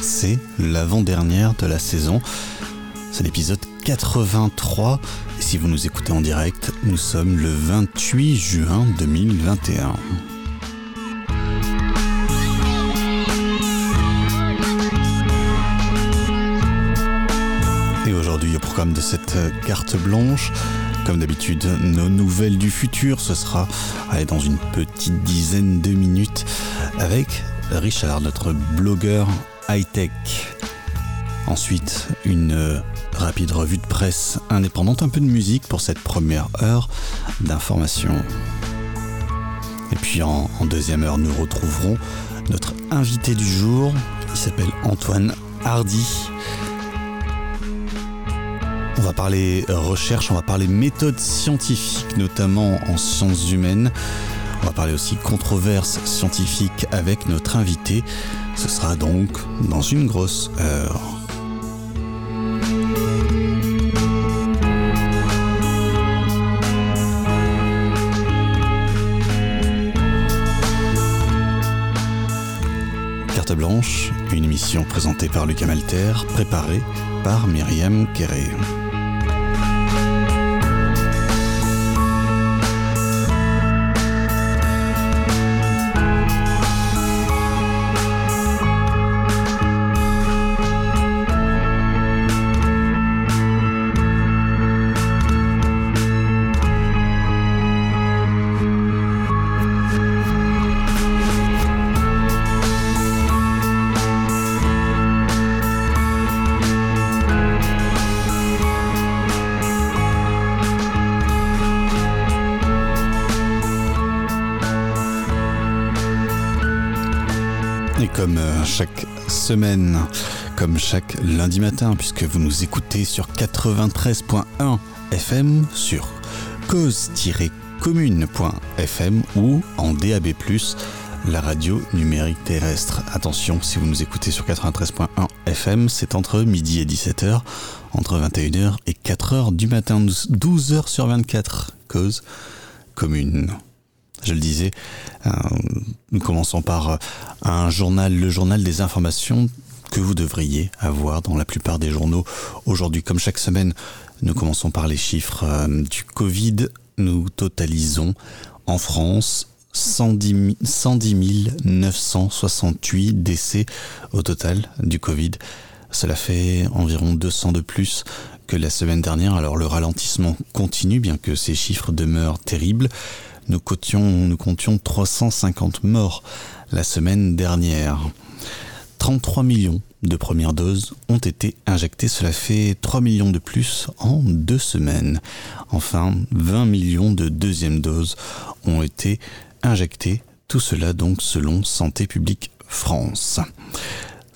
C'est l'avant-dernière de la saison. C'est l'épisode 83. Et si vous nous écoutez en direct, nous sommes le 28 juin 2021. Et aujourd'hui, au programme de cette carte blanche, comme d'habitude, nos nouvelles du futur, ce sera dans une petite dizaine de minutes avec Richard, notre blogueur high-tech. Ensuite, une rapide revue de presse indépendante, un peu de musique pour cette première heure d'information. Et puis en, deuxième heure, nous retrouverons notre invité du jour. Il s'appelle Antoine Hardy. On va parler recherche, on va parler méthodes scientifiques, notamment en sciences humaines. On va parler aussi controverses scientifiques avec notre invité. Ce sera donc dans une grosse heure. Carte blanche, une émission présentée par Lucas Malter, préparée par Myriam Kéré. Semaine, comme chaque lundi matin, puisque vous nous écoutez sur 93.1 FM, sur cause-commune.fm ou en DAB+, la radio numérique terrestre. Attention, si vous nous écoutez sur 93.1 FM, c'est entre midi et 17h, entre 21h et 4h du matin, 12h sur 24, cause commune je le disais, euh, nous commençons par euh, un journal, le journal des informations que vous devriez avoir dans la plupart des journaux aujourd'hui. Comme chaque semaine, nous commençons par les chiffres euh, du Covid. Nous totalisons en France 110, 110 968 décès au total du Covid. Cela fait environ 200 de plus que la semaine dernière. Alors le ralentissement continue, bien que ces chiffres demeurent terribles nous comptions, nous comptions 350 morts la semaine dernière. 33 millions de premières doses ont été injectées, cela fait 3 millions de plus en deux semaines. Enfin, 20 millions de deuxièmes doses ont été injectées, tout cela donc selon Santé publique France.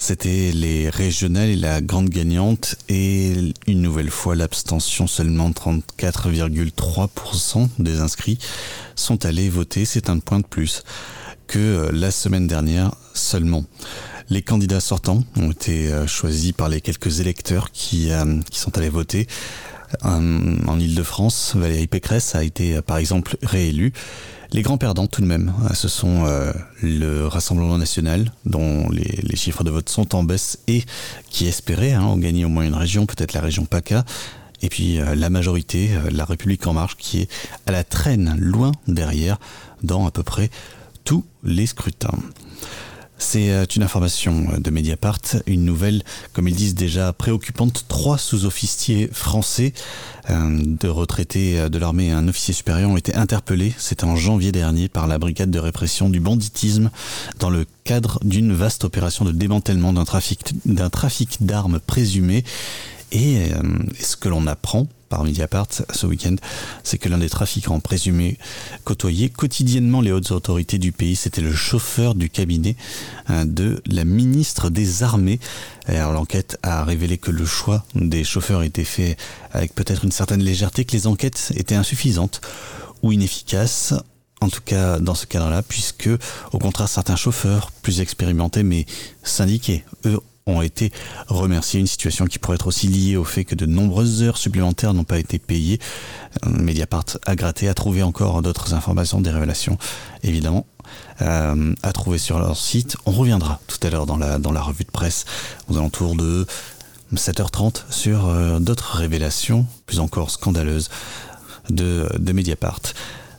C'était les régionales et la grande gagnante et une nouvelle fois l'abstention, seulement 34,3% des inscrits sont allés voter, c'est un point de plus que la semaine dernière seulement. Les candidats sortants ont été euh, choisis par les quelques électeurs qui, euh, qui sont allés voter. En Ile-de-France, Valérie Pécresse a été par exemple réélue les grands perdants tout de même, hein, ce sont euh, le Rassemblement national, dont les, chiffres de vote sont en baisse et qui espérait hein, gagner au moins une région, peut-être la région PACA. Et puis euh, la majorité, euh, la République en marche, qui est à la traîne, loin derrière, dans à peu près tous les scrutins. C'est euh, une information de Mediapart, une nouvelle, comme ils disent déjà, préoccupante. Trois sous-officiers français euh, de retraités euh, de l'armée et un officier supérieur ont été interpellés, c'était en janvier dernier, par la brigade de répression du banditisme dans le cadre d'une vaste opération de démantèlement d'un trafic d'armes présumé. Et ce que l'on apprend par Mediapart ce week-end, c'est que l'un des trafiquants présumés côtoyait quotidiennement les hautes autorités du pays. C'était le chauffeur du cabinet euh, de la ministre des Armées. Alors l'enquête a révélé que le choix des chauffeurs était fait avec peut-être une certaine légèreté, que les enquêtes étaient insuffisantes ou inefficaces. En tout cas, dans ce cadre-là, puisque, au contraire, certains chauffeurs plus expérimentés mais syndiqués, eux, ont été remerciés. Une situation qui pourrait être aussi liée au fait que de nombreuses heures supplémentaires n'ont pas été payées. Euh, Mediapart a gratté, a trouvé encore d'autres informations, des révélations, évidemment. à trouver sur leur site. On reviendra tout à l'heure dans la, dans la revue de presse aux alentours de 7h30 sur d'autres révélations plus encore scandaleuses de, de Mediapart.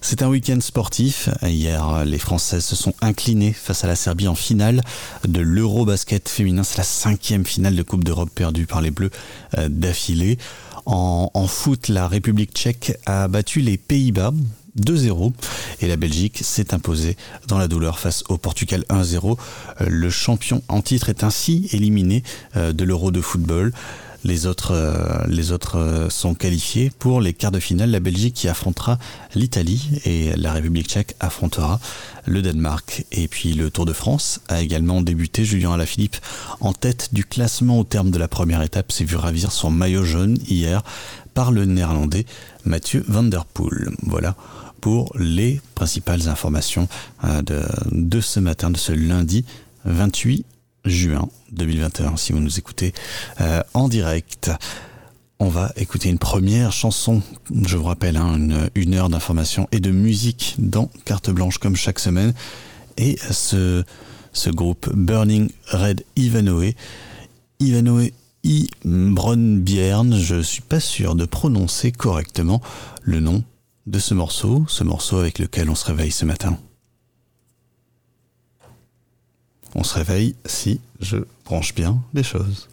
C'est un week-end sportif. Hier, les Françaises se sont inclinées face à la Serbie en finale de l'Eurobasket féminin. C'est la cinquième finale de Coupe d'Europe perdue par les Bleus euh, d'affilée. En, en, foot, la République tchèque a battu les Pays-Bas 2-0 et la Belgique s'est imposée dans la douleur face au Portugal 1-0. Euh, le champion en titre est ainsi éliminé euh, de l'Euro de football. Les autres, euh, les autres euh, sont qualifiés pour les quarts de finale. La Belgique qui affrontera l'Italie et la République tchèque affrontera le Danemark. Et puis le Tour de France a également débuté. Julien Alaphilippe en tête du classement au terme de la première étape s'est vu ravir son maillot jaune hier par le néerlandais Mathieu Van Der Poel. Voilà pour les principales informations euh, de, de ce matin, de ce lundi 28 juin 2021, si vous nous écoutez euh, en direct. On va écouter une première chanson, je vous rappelle, hein, une, une, heure d'information et de musique dans Carte Blanche comme chaque semaine. Et ce, ce groupe Burning Red Ivanoé, Ivanoé I. Bronbjern, je suis pas sûr de prononcer correctement le nom de ce morceau, ce morceau avec lequel on se réveille ce matin. On se réveille si je branche bien les choses.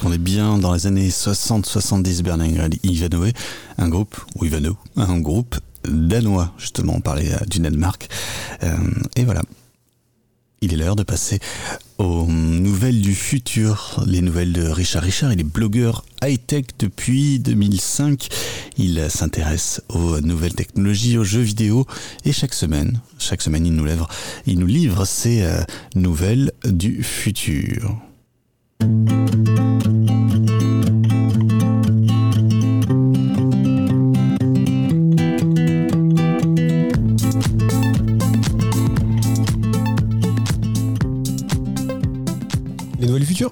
Qu'on est bien dans les années 60-70 Berlin Ivanhoe, un groupe, ou Ivano, un groupe danois, justement, on parlait du Danemark. et voilà, il est l'heure de passer aux nouvelles du futur, les nouvelles de Richard Richard. Il est blogueur high-tech depuis 2005. Il s'intéresse aux nouvelles technologies, aux jeux vidéo et chaque semaine, chaque semaine, il nous livre, il nous livre ses euh, nouvelles du futur.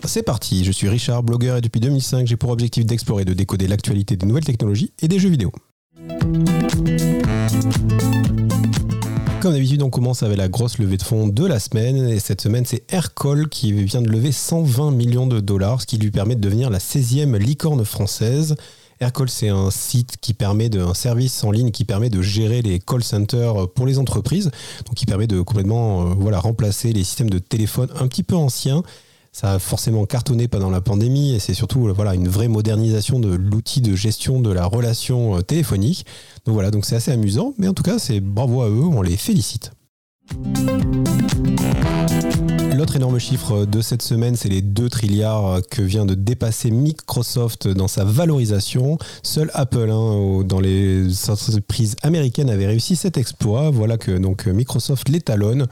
C'est parti. Je suis Richard, blogueur et depuis 2005, j'ai pour objectif d'explorer et de décoder l'actualité des nouvelles technologies et des jeux vidéo. Comme d'habitude, on commence avec la grosse levée de fonds de la semaine. Et cette semaine, c'est Aircall qui vient de lever 120 millions de dollars, ce qui lui permet de devenir la 16e licorne française. Aircall, c'est un site qui permet de, un service en ligne qui permet de gérer les call centers pour les entreprises, donc qui permet de complètement euh, remplacer les systèmes de téléphone un petit peu anciens ça a forcément cartonné pendant la pandémie et c'est surtout voilà, une vraie modernisation de l'outil de gestion de la relation euh, téléphonique. Donc voilà, donc c'est assez amusant, mais en tout cas, c'est bravo à eux, on les félicite. L'autre énorme chiffre de cette semaine, c'est les 2 trilliards que vient de dépasser Microsoft dans sa valorisation. Seul Apple, hein, dans les entreprises américaines, avait réussi cet exploit. Voilà que donc Microsoft l'étalonne.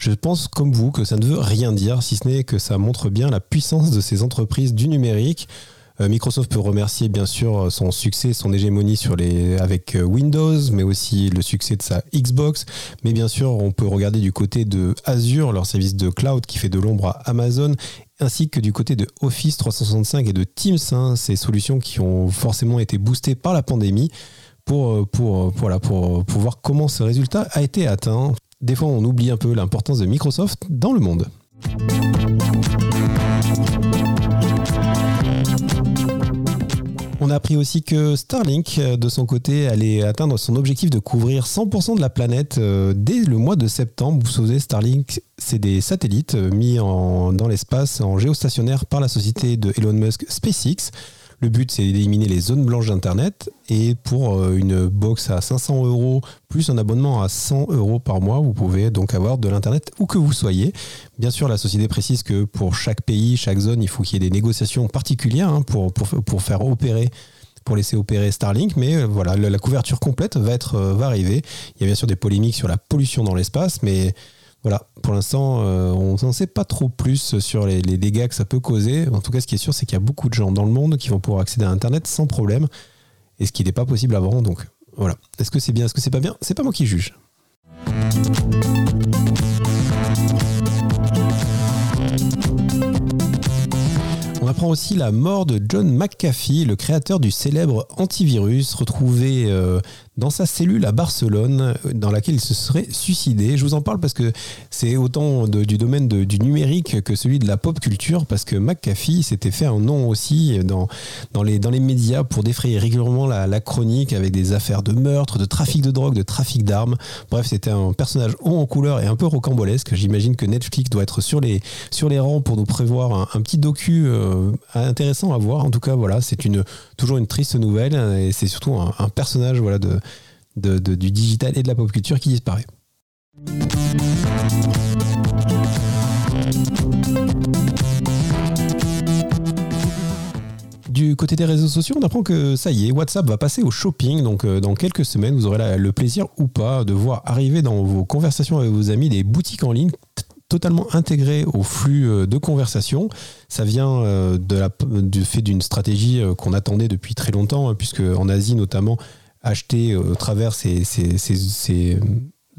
Je pense comme vous que ça ne veut rien dire, si ce n'est que ça montre bien la puissance de ces entreprises du numérique. Euh, Microsoft peut remercier bien sûr son succès, son hégémonie avec euh, Windows, mais aussi le succès de sa Xbox. Mais bien sûr, on peut regarder du côté de Azure, leur service de cloud qui fait de l'ombre à Amazon, ainsi que du côté de Office 365 et de Teams, hein, ces solutions qui ont forcément été boostées par la pandémie pour, euh, pour, pour voir comment ce résultat a été atteint des fois on oublie un peu l'importance de Microsoft dans le monde. On a appris aussi que Starlink, euh, de son côté, allait atteindre son objectif de couvrir 100% de la planète euh, dès le mois de septembre. Vous savez, Starlink, c'est des satellites euh, mis dans l'espace en géostationnaire par la société de Elon Musk SpaceX. Le but, c'est d'éliminer les zones blanches d'Internet. Et pour euh, une box à 500 euros, plus un abonnement à 100 euros par mois, vous pouvez donc avoir de l'Internet où que vous soyez. Bien sûr, la société précise que pour chaque pays, chaque zone, il faut qu'il y ait des négociations particulières hein, pour, faire opérer pour laisser opérer Starlink, mais euh, voilà, la couverture complète va, euh, va arriver. Il y a bien sûr des polémiques sur la pollution dans l'espace, mais voilà, pour l'instant, euh, on n'en sait pas trop plus sur les, dégâts que ça peut causer. En tout cas, ce qui est sûr, c'est qu'il y a beaucoup de gens dans le monde qui vont pouvoir accéder à Internet sans problème, et ce qui n'est pas possible avant. Donc voilà. Est-ce que c'est bien, est-ce que c'est pas bien? C'est pas moi qui juge. On apprend aussi la mort de John McAfee, le créateur du célèbre antivirus, retrouvé euh, dans sa cellule à Barcelone dans laquelle il se serait suicidé. Je vous en parle parce que c'est autant du domaine du numérique que celui de la pop culture parce que McAfee s'était fait un nom aussi dans, dans, les, dans les médias pour défrayer régulièrement la, chronique avec des affaires de meurtre, de trafic de drogue, de trafic d'armes. Bref, c'était un personnage haut en couleur et un peu rocambolesque. J'imagine que Netflix doit être sur les, sur les rangs pour nous prévoir un, petit docu euh, intéressant à voir. En tout cas, voilà, c'est une, toujours une triste nouvelle et c'est surtout un, un personnage voilà, de, du digital et de la pop culture qui disparaît. Du côté des réseaux sociaux, on apprend que ça y est, WhatsApp va passer au shopping. Donc, euh, dans quelques semaines, vous aurez le plaisir ou pas de voir arriver dans vos conversations avec vos amis des boutiques en ligne totalement intégrées au flux euh, de conversation. Ça vient euh, du fait d'une stratégie qu'on attendait depuis très longtemps, hein, puisque en Asie notamment, acheter euh, au travers ces, euh,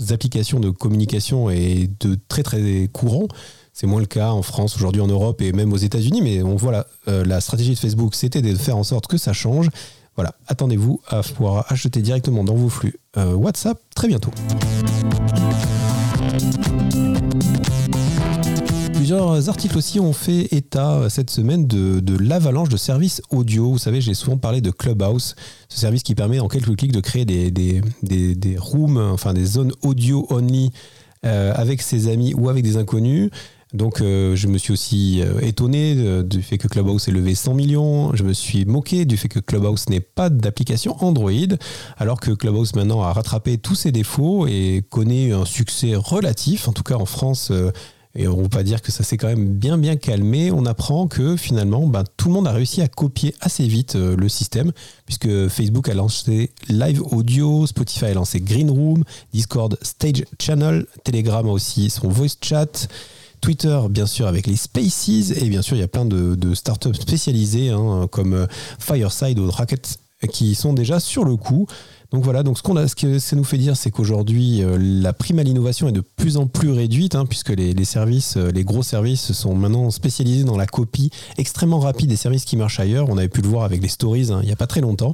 applications de communication est de très très courant. C'est moins le cas en France, aujourd'hui en Europe et même aux États-Unis. Mais on voit euh, la stratégie de Facebook, c'était de faire en sorte que ça change. Voilà, attendez-vous à pouvoir acheter directement dans vos flux WhatsApp très bientôt. Articles aussi ont fait état euh, cette semaine de, l'avalanche de services audio. Vous savez, j'ai souvent parlé de Clubhouse, ce service qui permet en quelques clics de créer des, rooms, enfin des zones audio only euh, avec ses amis ou avec des inconnus. Donc je me suis aussi étonné du fait que Clubhouse ait levé 100 millions. Je me suis moqué du fait que Clubhouse n'ait pas d'application Android, alors que Clubhouse maintenant a rattrapé tous ses défauts et connaît un succès relatif. En tout cas en France, et on ne va pas dire que ça s'est quand même bien bien calmé. On apprend que finalement, ben, tout le monde a réussi à copier assez vite euh, le système, puisque Facebook a lancé Live Audio, Spotify a lancé Green Room, Discord Stage Channel, Telegram a aussi son voice chat. Twitter, bien sûr, avec les Spaces, et bien sûr, il y a plein de, startups spécialisées, hein, comme euh, Fireside ou Rocket, qui sont déjà sur le coup. Donc voilà, donc ce, qu'on a, ce que ça nous fait dire, c'est qu'aujourd'hui, euh, la prime à l'innovation est de plus en plus réduite, hein, puisque les, services, euh, les gros services sont maintenant spécialisés dans la copie extrêmement rapide des services qui marchent ailleurs. On avait pu le voir avec les stories hein, il n'y a pas très longtemps.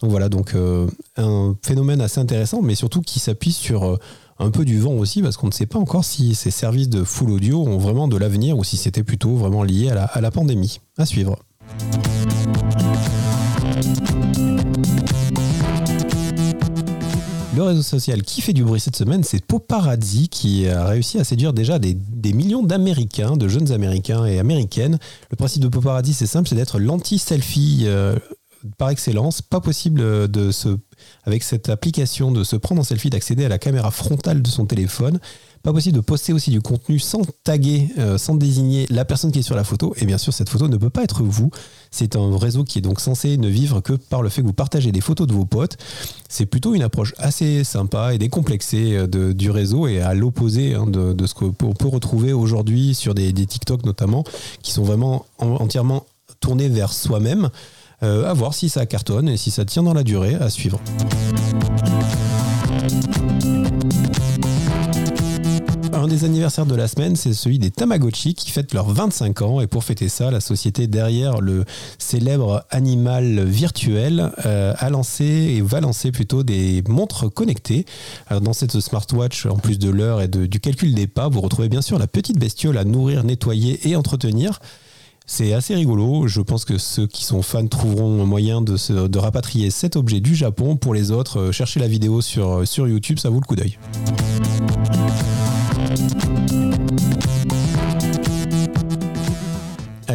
Donc voilà, donc euh, un phénomène assez intéressant, mais surtout qui s'appuie sur un peu du vent aussi, parce qu'on ne sait pas encore si ces services de full audio ont vraiment de l'avenir ou si c'était plutôt vraiment lié à la, à la pandémie. À suivre. Le réseau social qui fait du bruit cette semaine, c'est Poparazzi qui a réussi à séduire déjà des, millions d'Américains, de jeunes Américains et Américaines. Le principe de Poparazzi, c'est simple, c'est d'être l'anti-selfie euh, par excellence. Pas possible de se, avec cette application de se prendre en selfie, d'accéder à la caméra frontale de son téléphone. Pas possible de poster aussi du contenu sans taguer, euh, sans désigner la personne qui est sur la photo. Et bien sûr, cette photo ne peut pas être vous. C'est un réseau qui est donc censé ne vivre que par le fait que vous partagez des photos de vos potes. C'est plutôt une approche assez sympa et décomplexée euh, du réseau et à l'opposé hein, de, ce qu'on peut retrouver aujourd'hui sur des, TikTok notamment, qui sont vraiment entièrement tournés vers soi-même. Euh, à voir si ça cartonne et si ça tient dans la durée, à suivre. Un des anniversaires de la semaine, c'est celui des Tamagotchi qui fêtent leurs 25 ans. Et pour fêter ça, la société derrière le célèbre animal virtuel euh, a lancé et va lancer plutôt des montres connectées. Alors dans cette smartwatch, en plus de l'heure et du calcul des pas, vous retrouvez bien sûr la petite bestiole à nourrir, nettoyer et entretenir. C'est assez rigolo. Je pense que ceux qui sont fans trouveront moyen de, de rapatrier cet objet du Japon. Pour les autres, euh, cherchez la vidéo sur, sur YouTube, ça vaut le coup d'œil.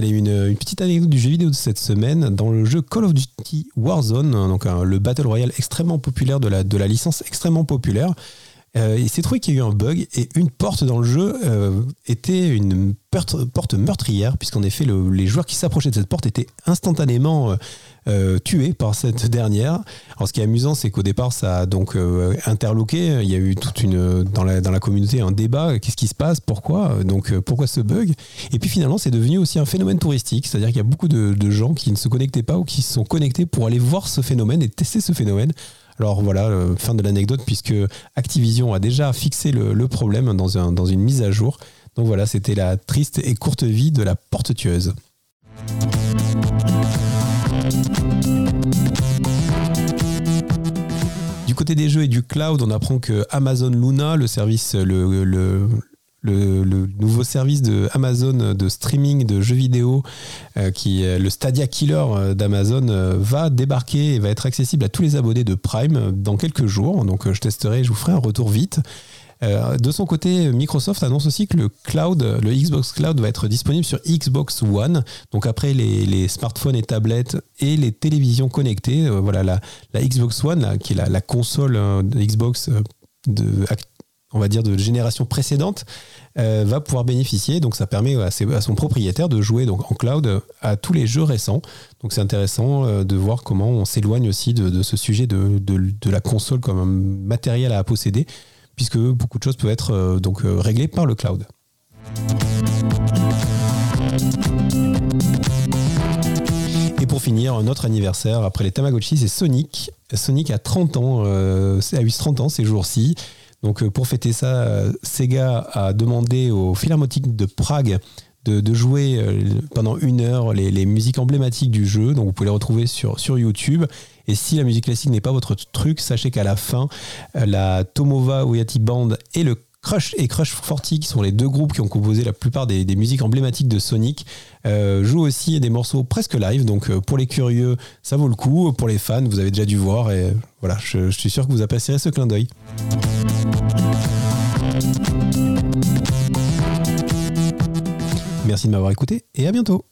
Une, petite anecdote du jeu vidéo de cette semaine. Dans le jeu Call of Duty Warzone, donc le Battle Royale extrêmement populaire de la, de la licence extrêmement populaire, euh, il s'est trouvé qu'il y a eu un bug et une porte dans le jeu euh, était une porte, meurtrière, puisqu'en effet, les joueurs qui s'approchaient de cette porte étaient instantanément euh, tués par cette dernière. Alors, ce qui est amusant, c'est qu'au départ, ça a donc interloqué. Il y a eu toute une dans la, dans la communauté un débat. Qu'est-ce qui se passe? Pourquoi? Donc, pourquoi ce bug? Et puis finalement, c'est devenu aussi un phénomène touristique, c'est-à-dire qu'il y a beaucoup de, de gens qui ne se connectaient pas ou qui se sont connectés pour aller voir ce phénomène et tester ce phénomène. Alors voilà, euh, fin de l'anecdote, puisque Activision a déjà fixé le, problème dans, une mise à jour. Donc voilà, c'était la triste et courte vie de la porte tueuse. Du côté des jeux et du cloud, on apprend que Amazon Luna, le service, le, nouveau service de Amazon de streaming de jeux vidéo, euh, qui est le Stadia Killer euh, d'Amazon, euh, va débarquer et va être accessible à tous les abonnés de Prime dans quelques jours. Donc je testerai, je vous ferai un retour vite. de son côté, Microsoft annonce aussi que le cloud, le Xbox Cloud va être disponible sur Xbox One. Donc après les, smartphones et tablettes et les télévisions connectées, voilà la, Xbox One, qui est la, console de Xbox de, on va dire, de génération précédente, euh, va pouvoir bénéficier. Donc ça permet à, son propriétaire de jouer en cloud à tous les jeux récents. Donc c'est intéressant euh, de voir comment on s'éloigne aussi de, ce sujet de, la console comme un matériel à posséder, puisque beaucoup de choses peuvent être euh, donc réglées par le cloud. Et pour finir, notre anniversaire après les Tamagotchi, c'est Sonic. Sonic a 30 ans, a eu 30 ans ces jours-ci. Donc euh, pour fêter ça, euh, Sega a demandé au Philharmonique de Prague de, jouer euh, pendant une heure les, musiques emblématiques du jeu. Donc vous pouvez les retrouver sur, sur YouTube. Et si la musique classique n'est pas votre truc, sachez qu'à la fin, la Tomova Oyati Band et le Crush et Crush 40, qui sont les deux groupes qui ont composé la plupart des, musiques emblématiques de Sonic, jouent aussi des morceaux presque live. Donc pour les curieux, ça vaut le coup. Pour les fans, vous avez déjà dû voir. Et voilà, je, je suis sûr que vous apprécierez ce clin d'œil. Merci de m'avoir écouté et à bientôt.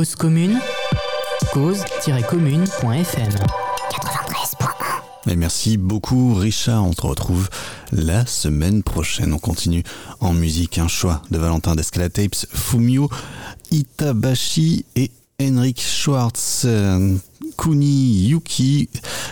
Cause commune, cause-commune.fm. Et merci beaucoup Richard, on te retrouve la semaine prochaine. On continue en musique, un choix de Valentin d'Escalatapes, Fumio Itabashi et Henrik Schwartz. Kuni Yuki.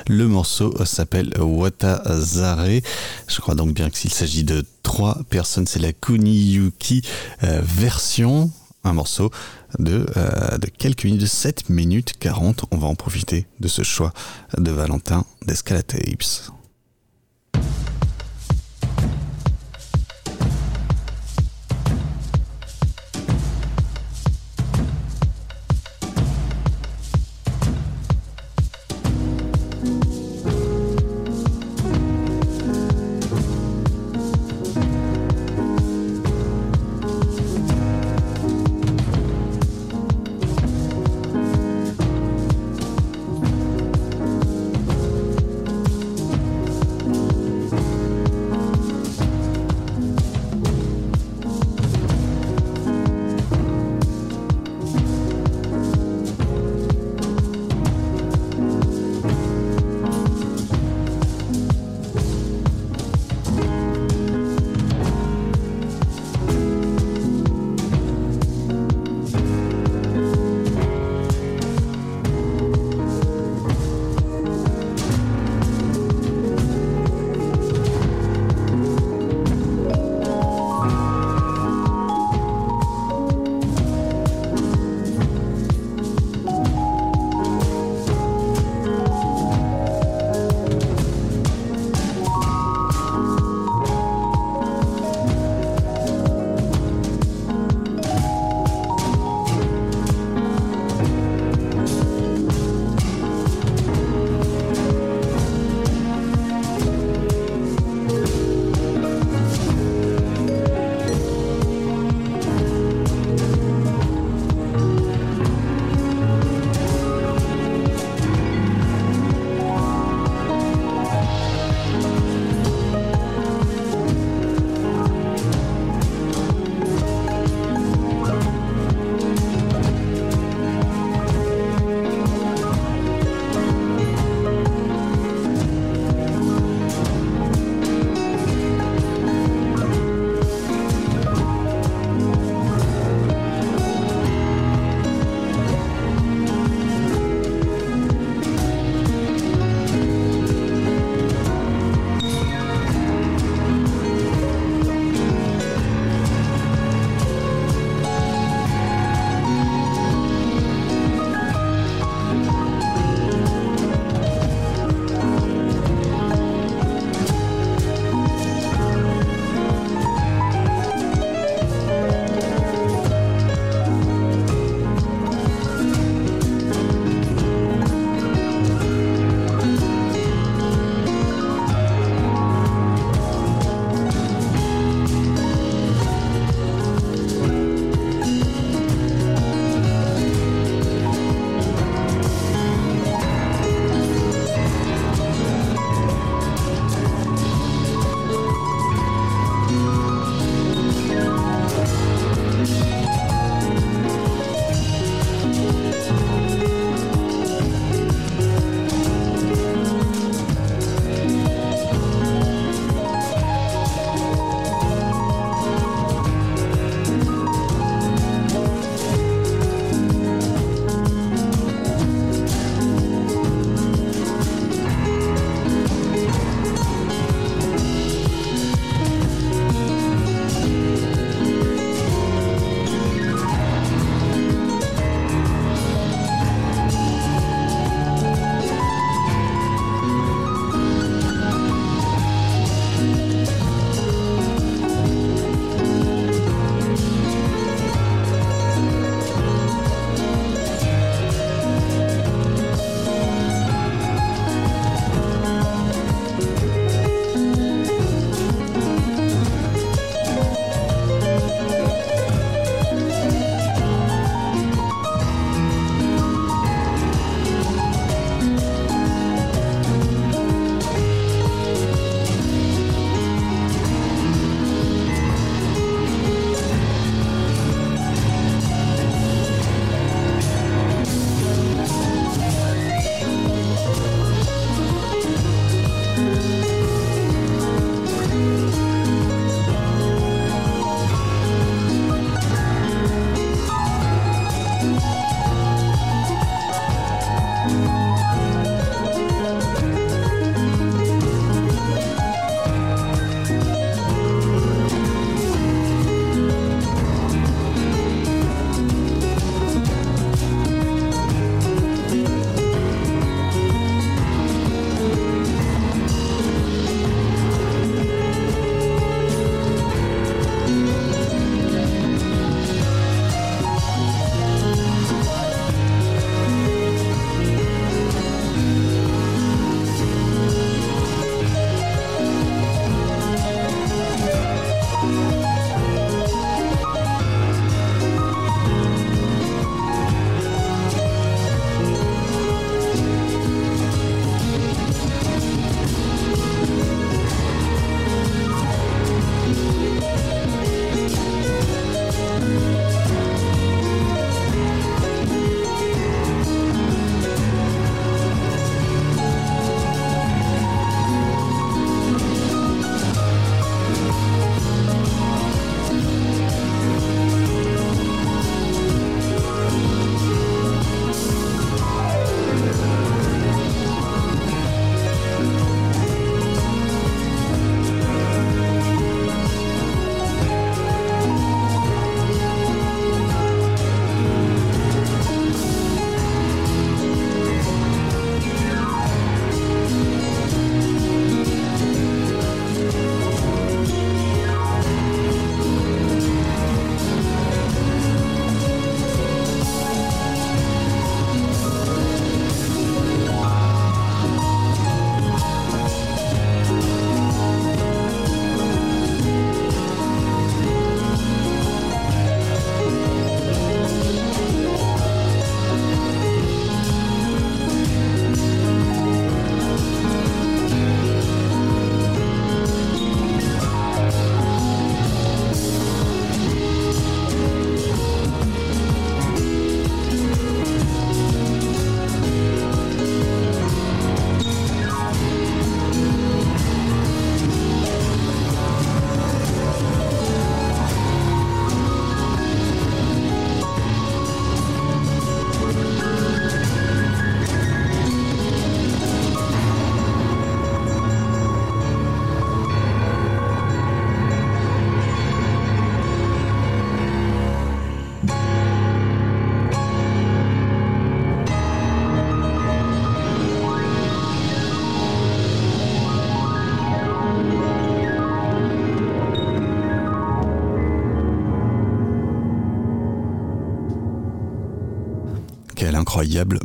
Le morceau s'appelle Watazare. Je crois donc bien qu'il s'agit de trois personnes. C'est la Kuni Yuki euh, version. Un morceau de, euh, de quelques minutes, de 7 minutes 40. On va en profiter de ce choix de Valentin d'Escalatapes.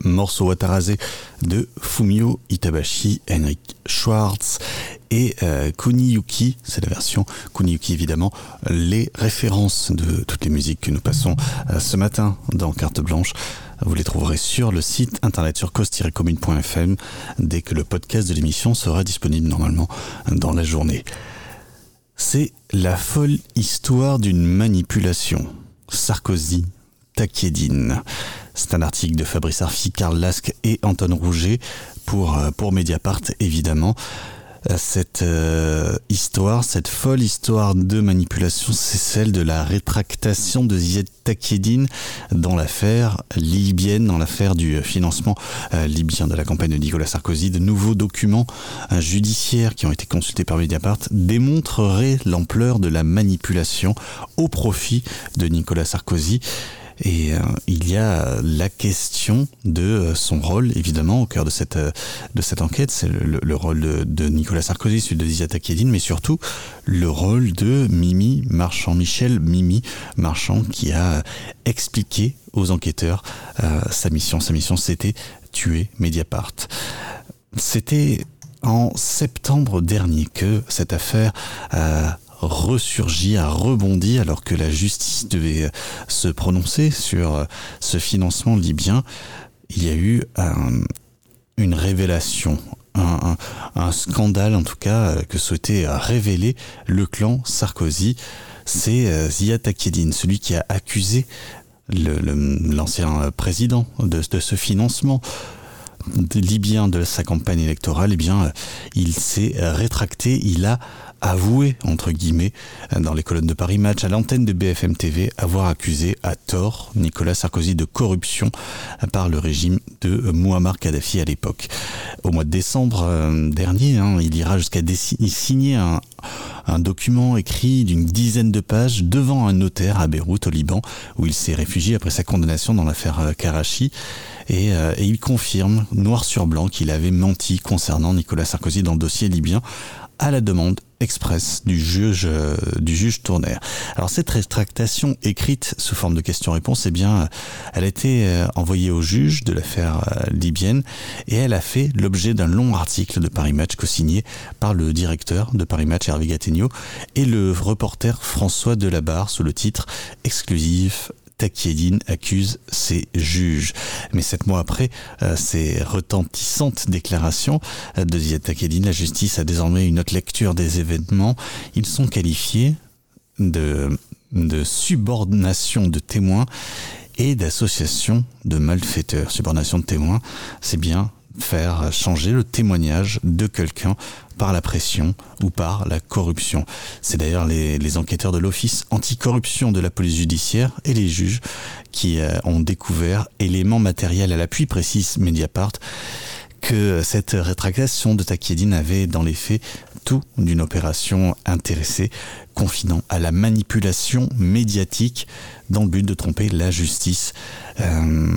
Morceau Wataraze de Fumio Itabashi, Henrik Schwartz et euh, Kuniyuki, c'est la version Kuniyuki évidemment, les références de toutes les musiques que nous passons euh, ce matin dans Carte Blanche. Vous les trouverez sur le site internet sur cause-commune.fm dès que le podcast de l'émission sera disponible normalement dans la journée. C'est la folle histoire d'une manipulation. Sarkozy, Takedine. C'est un article de Fabrice Arfi, Karl Lasque et Anton Rouget pour, euh, pour Mediapart évidemment. Euh, cette euh, histoire, cette folle histoire de manipulation, c'est celle de la rétractation de Ziad Takedine dans l'affaire libyenne, dans l'affaire du financement libyen de la campagne de Nicolas Sarkozy. De nouveaux documents judiciaires qui ont été consultés par Mediapart démontreraient l'ampleur de la manipulation au profit de Nicolas Sarkozy. Et euh, il y a la question de euh, son rôle, évidemment, au cœur de cette, euh, de cette enquête. C'est le, rôle de, Nicolas Sarkozy, celui de Zizata Kedine, mais surtout le rôle de Mimi Marchand, Michel Mimi Marchand, qui a expliqué aux enquêteurs sa mission. Sa mission, c'était tuer Mediapart. C'était en septembre dernier que cette affaire ressurgi, a rebondi alors que la justice devait se prononcer sur euh, ce financement libyen. Il y a eu une révélation, un, scandale en tout cas euh, que souhaitait révéler le clan Sarkozy. C'est euh, Ziad Takedine, celui qui a accusé l'ancien président de, de, ce financement libyen de sa campagne électorale. Eh bien, il s'est rétracté, il a avoué, entre guillemets, dans les colonnes de Paris Match, à l'antenne de BFM TV, avoir accusé à tort Nicolas Sarkozy de corruption par le régime de Muammar Kadhafi à l'époque. Au mois de décembre euh, dernier, hein, il ira jusqu'à signer un, document écrit d'une dizaine de pages devant un notaire à Beyrouth, au Liban, où il s'est réfugié après sa condamnation dans l'affaire euh, Karachi. Euh, et, il confirme, noir sur blanc, qu'il avait menti concernant Nicolas Sarkozy dans le dossier libyen à la demande express du juge euh. Alors cette rétractation écrite sous forme de question-réponse, eh bien, elle a été euh, envoyée au juge de l'affaire euh, libyenne et elle a fait l'objet d'un long article de Paris Match co-signé par le directeur de Paris Match Hervé Gattegno et le reporter François Delabarre sous le titre exclusif Takiedine accuse ses juges. Mais sept mois après euh, ces retentissantes déclarations euh, de Ziad Takiedine, la justice a désormais une autre lecture des événements. Ils sont qualifiés de, de subordination de témoins et d'association de malfaiteurs. Subordination de témoins, c'est bien faire changer le témoignage de quelqu'un par la pression ou par la corruption. C'est d'ailleurs les, enquêteurs de l'Office anticorruption de la police judiciaire et les juges qui euh, ont découvert éléments matériels à l'appui, précise Mediapart, que cette rétractation de Takiedine avait dans les faits tout d'une opération intéressée confinant à la manipulation médiatique dans le but de tromper la justice euh,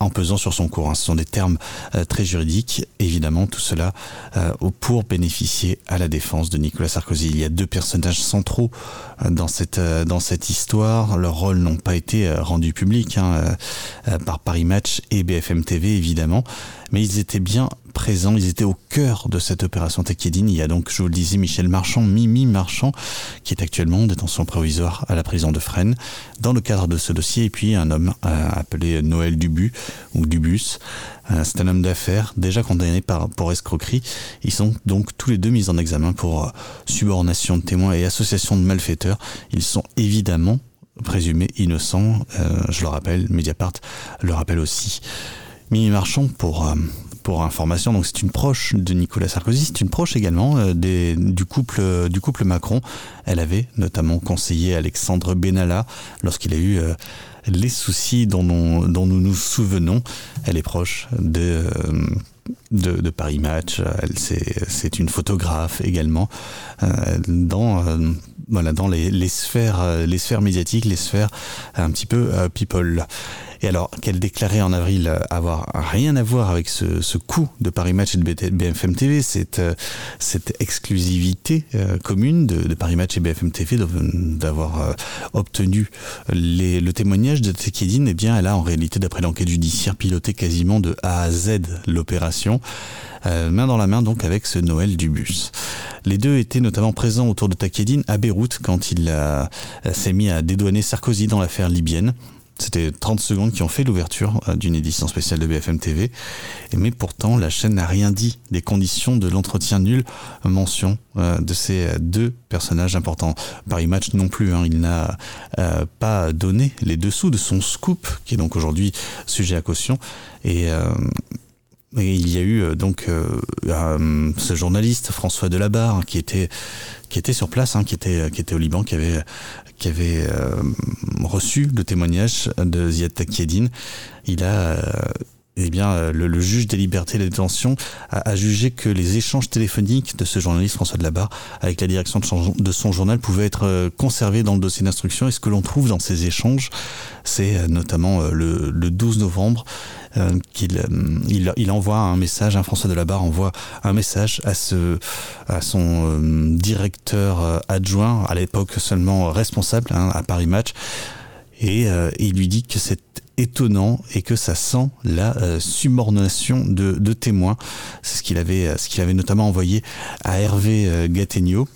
en pesant sur son cours. Hein. Ce sont des termes euh, très juridiques, évidemment, tout cela euh, pour bénéficier à la défense de Nicolas Sarkozy. Il y a deux personnages centraux dans cette, dans cette histoire. Leurs rôles n'ont pas été rendus publics hein, par Paris Match et BFM TV, évidemment, mais ils étaient bien présents, ils étaient au cœur de cette opération Takedine. Il y a donc, je vous le disais, Michel Marchand, Mimi Marchand, qui est actuellement en détention provisoire à la prison de Fresnes, dans le cadre de ce dossier, et puis un homme euh, appelé Noël Dubu, ou Dubus. Euh, c'est un homme d'affaires, déjà condamné par, pour escroquerie. Ils sont donc tous les deux mis en examen pour euh, subordination de témoins et association de malfaiteurs. Ils sont évidemment présumés innocents. je le rappelle, Mediapart le rappelle aussi. Mimi Marchand, pour pour information, donc c'est une proche de Nicolas Sarkozy, c'est une proche également euh, du, couple, du couple Macron. Elle avait notamment conseillé Alexandre Benalla lorsqu'il a eu euh, les soucis dont, dont, nous nous souvenons. Elle est proche de, euh, de, Paris Match, c'est une photographe également. dans, voilà, dans les, sphères, euh, les sphères médiatiques, les sphères un petit peu euh, people. Et alors qu'elle déclarait en avril avoir rien à voir avec ce, ce coup de Paris Match et de BFM TV, cette, cette exclusivité commune de, Paris Match et BFM TV d'avoir obtenu le témoignage de Tekedine, eh bien elle a en réalité, d'après l'enquête judiciaire, piloté quasiment de A à Z l'opération. Euh, main dans la main donc avec ce Noël du bus. Les deux étaient notamment présents autour de Takedine à Beyrouth quand il s'est mis à dédouaner Sarkozy dans l'affaire libyenne. C'était 30 secondes qui ont fait l'ouverture euh, d'une édition spéciale de BFM TV. Mais pourtant, la chaîne n'a rien dit des conditions de l'entretien nul, mention euh, de ces deux personnages importants. Paris Match non plus, hein. il n'a pas donné les dessous de son scoop, qui est donc aujourd'hui sujet à caution. Et il y a eu euh, donc euh, ce journaliste François Delabarre qui était qui était sur place, hein, qui était qui était au Liban, qui avait euh, reçu le témoignage de Ziad Takiedine. Il a eh bien, le, juge des libertés et de la détention a, jugé que les échanges téléphoniques de ce journaliste François Delabarre avec la direction de, de son journal pouvaient être conservés dans le dossier d'instruction. Et ce que l'on trouve dans ces échanges, c'est notamment le, le 12 novembre euh, qu'il euh, il, envoie un message, un François Delabarre envoie un message à ce à son euh, directeur adjoint, à l'époque seulement responsable hein, à Paris Match, et, il lui dit que c'est étonnant et que ça sent la euh, subordination de, témoins. C'est ce qu'il avait, ce qu'il avait notamment envoyé à Hervé euh, Gattegno.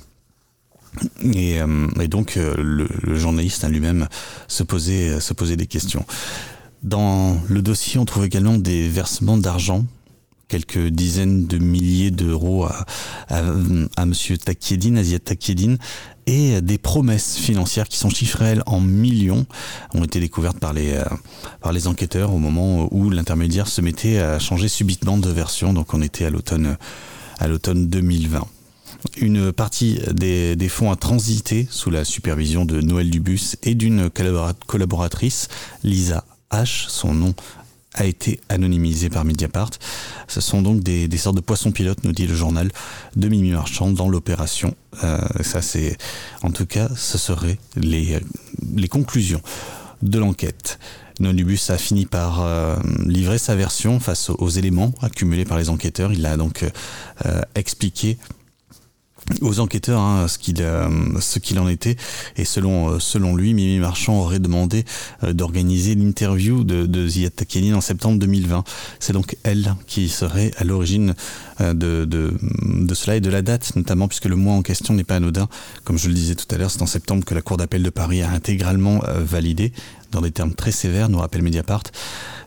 Et, donc le, le, journaliste hein, lui-même se posait, se posait des questions. Dans le dossier, on trouve également des versements d'argent, quelques dizaines de milliers d'euros à, à, Monsieur Takiedine, Aziat Takiedine, et des promesses financières qui sont chiffrées en millions ont été découvertes par les euh, par les enquêteurs au moment où l'intermédiaire se mettait à changer subitement de version. Donc on était à l'automne à l'automne 2020. Une partie des, des, fonds a transité sous la supervision de Noël Dubus et d'une collaboratrice, Lisa H, son nom a été anonymisé par Mediapart. Ce sont donc des, des sortes de poissons pilotes, nous dit le journal, de Mimi Marchand dans l'opération. Euh, ça, c'est, en tout cas, ce seraient les, les conclusions de l'enquête. Nonubus a fini par euh, livrer sa version face aux, aux, éléments accumulés par les enquêteurs. Il a donc euh, expliqué aux enquêteurs hein, ce qu'il euh, ce qu'il en était. Et selon euh, selon lui Mimi Marchand aurait demandé euh, d'organiser l'interview de, de Ziad en septembre 2020 c'est donc elle qui serait à l'origine de cela et de la date notamment puisque le mois en question n'est pas anodin. Comme je le disais tout à l'heure c'est en septembre que la cour d'appel de Paris a intégralement validé dans des termes très sévères nous rappelle Mediapart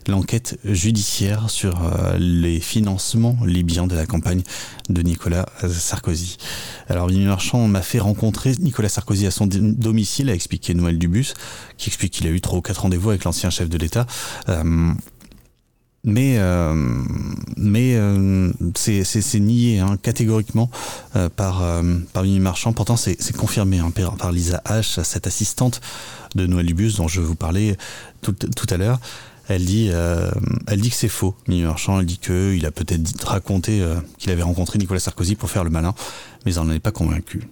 l'enquête judiciaire sur euh, les financements libyens de la campagne de Nicolas Sarkozy. Alors Mimi Marchand m'a fait rencontrer Nicolas Sarkozy à son domicile, a expliqué Noël Dubus, qui explique qu'il a eu trois ou quatre rendez-vous avec l'ancien chef de l'État. Euh, mais euh, mais euh, c'est nié hein, catégoriquement euh, par euh, par Mimi Marchand. Pourtant, c'est confirmé hein, par, Lisa H, cette assistante de Noël Dubus dont je vous parlais tout, tout à l'heure. Elle dit, elle dit que c'est faux. Mimi Marchand, elle dit qu'il a peut-être raconté qu'il avait rencontré Nicolas Sarkozy pour faire le malin, mais elle n'en est pas convaincu.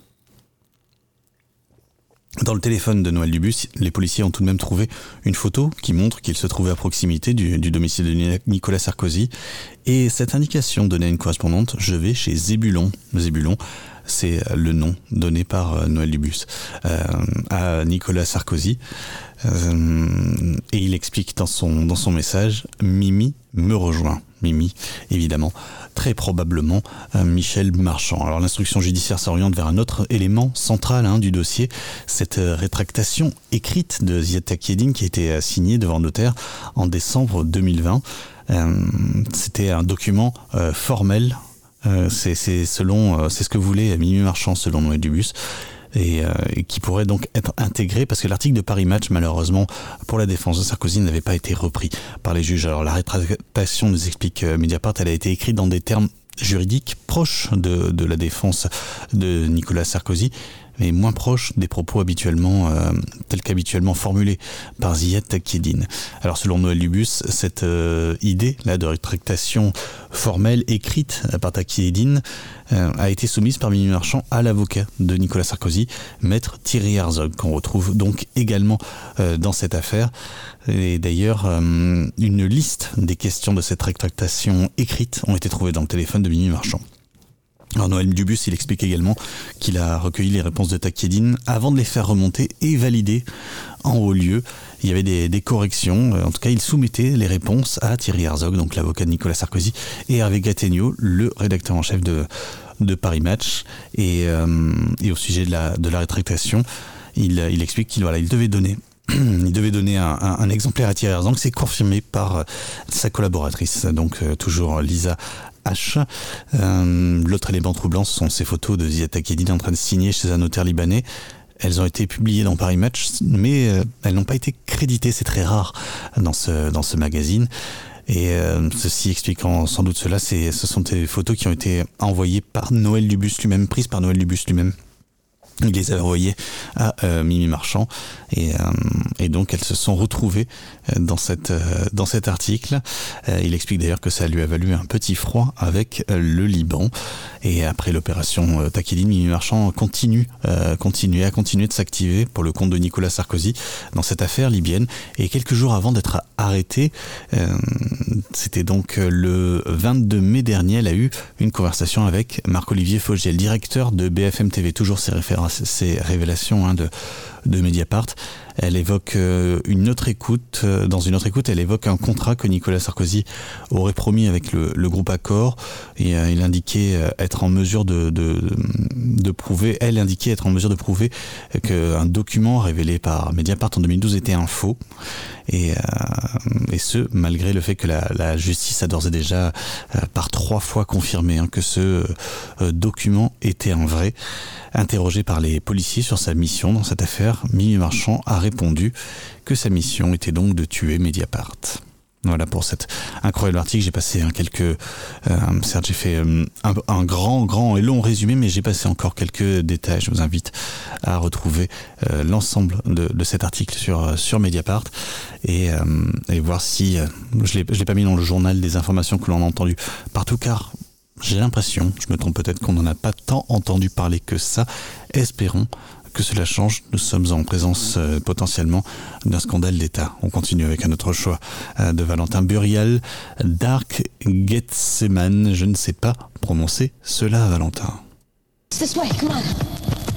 Dans le téléphone de Noël Dubus, les policiers ont tout de même trouvé une photo qui montre qu'il se trouvait à proximité du, domicile de Nicolas Sarkozy. Et cette indication donnait une correspondante, je vais chez Zébulon. Zébulon, c'est le nom donné par euh, Noël Dubus euh, à Nicolas Sarkozy. Euh, et il explique dans son, message, Mimi me rejoint. Mimi, évidemment, très probablement euh, Michel Marchand. Alors l'instruction judiciaire s'oriente vers un autre élément central hein, du dossier, cette euh, rétractation écrite de Ziad Takiedine qui a été euh, signée devant notaire en décembre 2020. Euh, C'était un document euh, formel, euh, c'est selon, c'est ce que voulait Mimi Marchand selon Noé Dubus et, euh, et qui pourrait donc être intégré parce que l'article de Paris Match malheureusement pour la défense de Sarkozy n'avait pas été repris par les juges. Alors la rétractation nous explique euh, Mediapart, elle a été écrite dans des termes juridiques proches de la défense de Nicolas Sarkozy mais moins proche des propos habituellement euh, tels qu'habituellement formulés par Ziad Takieddine. Alors selon Noël Dubus, cette euh, idée là de rétractation formelle écrite par Takieddine euh, a été soumise par Mimi Marchand à l'avocat de Nicolas Sarkozy, maître Thierry Herzog, qu'on retrouve donc également dans cette affaire. Et d'ailleurs, une liste des questions de cette rétractation écrite ont été trouvées dans le téléphone de Mimi Marchand. Alors Noël Dubus, il explique également qu'il a recueilli les réponses de Takedine avant de les faire remonter et valider en haut lieu. Il y avait des, corrections, en tout cas il soumettait les réponses à Thierry Herzog, donc l'avocat de Nicolas Sarkozy, et Hervé Gattegno, le rédacteur en chef de, de Paris Match. Et, euh, au sujet de la, de la rétractation, il, il explique qu'il voilà, il devait donner il devait donner un, exemplaire à Thierry Herzog, c'est confirmé par sa collaboratrice, donc euh, toujours Lisa Euh, l'autre élément troublant, ce sont ces photos de Ziad Takedi en train de signer chez un notaire libanais. Elles ont été publiées dans Paris Match, mais euh, elles n'ont pas été créditées. C'est très rare dans ce, dans ce magazine. Et euh, ceci expliquant sans doute cela, ce sont des photos qui ont été envoyées par Noël Dubus lui-même, prises par Noël Dubus lui-même. Il les a envoyées à Mimi Marchand et, et, donc elles se sont retrouvées dans, cette, dans cet article. il explique d'ailleurs que ça lui a valu un petit froid avec le Liban. Et après l'opération euh, Mimi Marchand continue, euh, continue, a continué de s'activer pour le compte de Nicolas Sarkozy dans cette affaire libyenne. Et quelques jours avant d'être arrêtée, euh, c'était donc le 22 mai dernier, elle a eu une conversation avec Marc-Olivier Fogiel, directeur de BFM TV, toujours ses, ces révélations hein, de, de Mediapart. Elle évoque euh, une autre écoute. Euh, dans une autre écoute, elle évoque un contrat que Nicolas Sarkozy aurait promis avec le, groupe Accor. Et euh, il indiquait être en mesure de, prouver, elle indiquait être en mesure de prouver qu'un document révélé par Mediapart en 2012 était un faux. Et, et ce, malgré le fait que la, justice a d'ores et déjà par trois fois confirmé hein, que ce document était un vrai. Interrogé par les policiers sur sa mission dans cette affaire, Mimi Marchand a répondu que sa mission était donc de tuer Mediapart. Voilà pour cet incroyable article. J'ai passé quelques, euh, certes j'ai fait euh, un, grand, grand et long résumé, mais j'ai passé encore quelques détails. Je vous invite à retrouver euh, l'ensemble de, cet article sur Mediapart et, voir si je l'ai pas mis dans le journal des informations que l'on a entendues partout, car j'ai l'impression, je me trompe peut-être qu'on n'en a pas tant entendu parler que ça. Espérons que cela change. Nous sommes en présence euh, potentiellement d'un scandale d'État. On continue avec un autre choix euh, de Valentin Burial. Dark Gethsemane. Je ne sais pas prononcer cela, Valentin. Monster.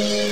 It's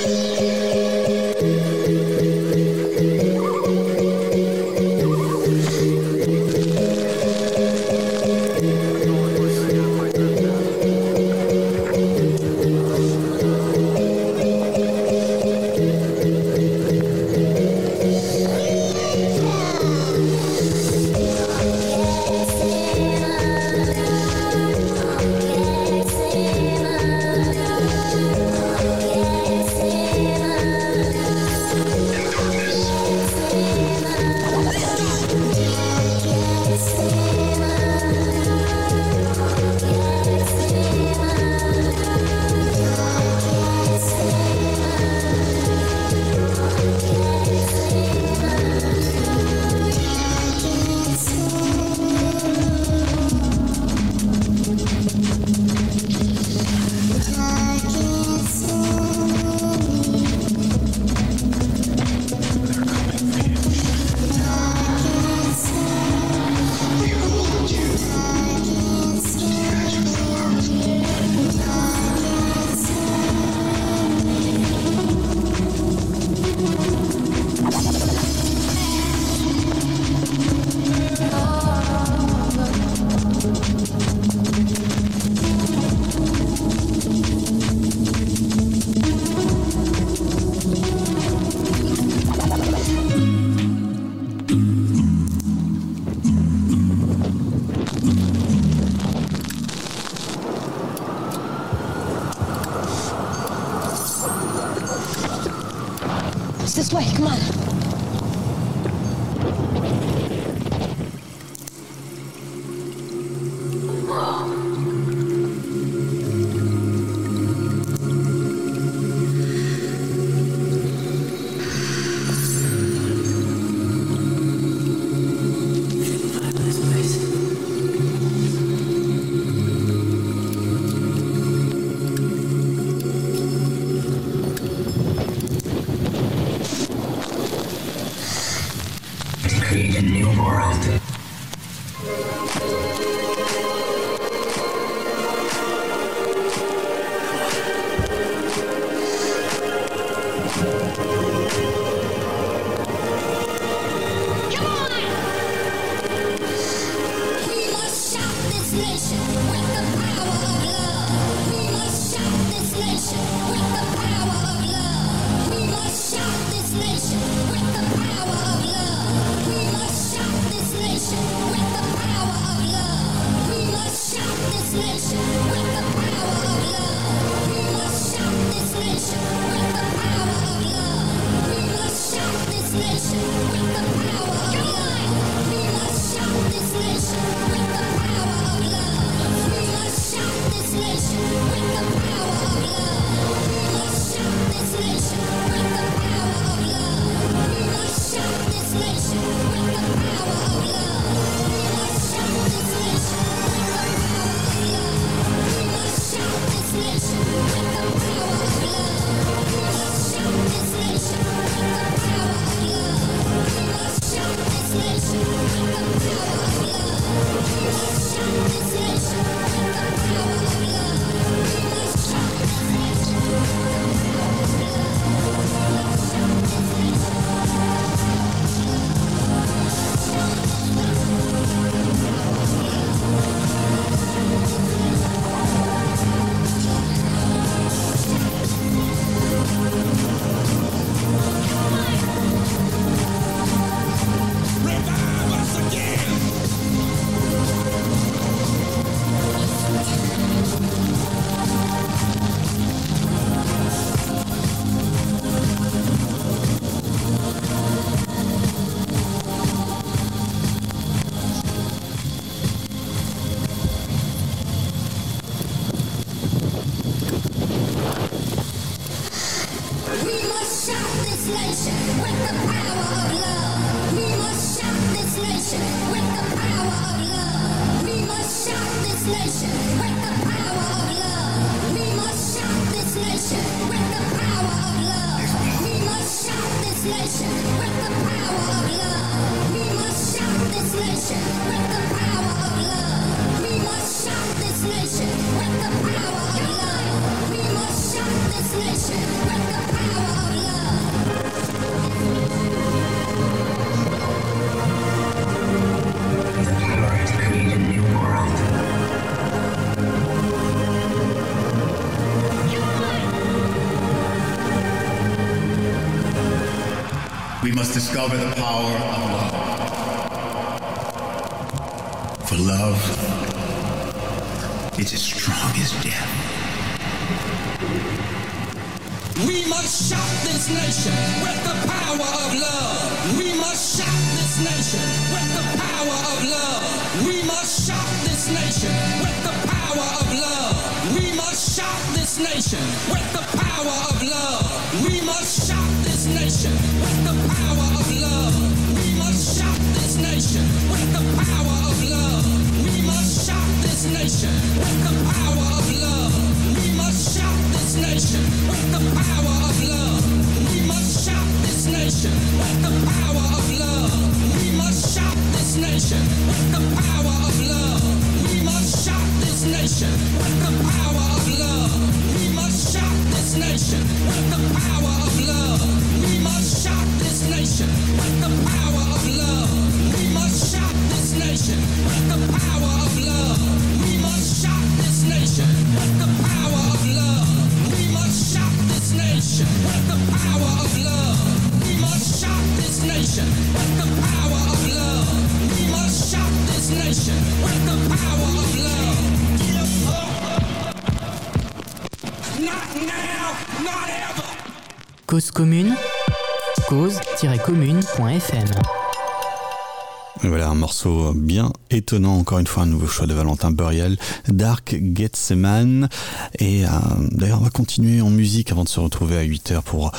discover the power of love. For love is as strong as death. We must shock this nation commune, cause-commune.fm. Voilà un morceau bien étonnant, encore une fois un nouveau choix de Valentin Burial, Dark Gethsemane. Et euh, d'ailleurs on va continuer en musique avant de se retrouver à 8h pour,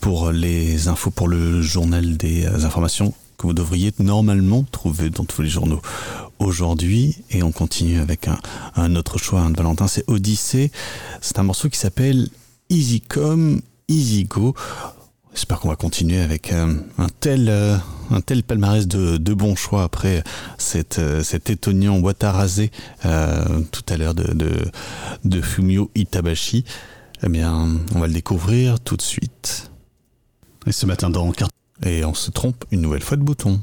pour les infos, pour le journal des informations que vous devriez normalement trouver dans tous les journaux aujourd'hui. Et on continue avec un, autre choix hein, de Valentin, c'est Odyssée. C'est un morceau qui s'appelle Easy Come, Easy Go. J'espère qu'on va continuer avec euh, un tel euh, un tel palmarès de, de bons choix après cette, euh, cet étonnant boîte à raser tout à l'heure de, de, de Fumio Itabashi. Eh bien, on va le découvrir tout de suite. Et ce matin dans Carte. Et on se trompe une nouvelle fois de bouton.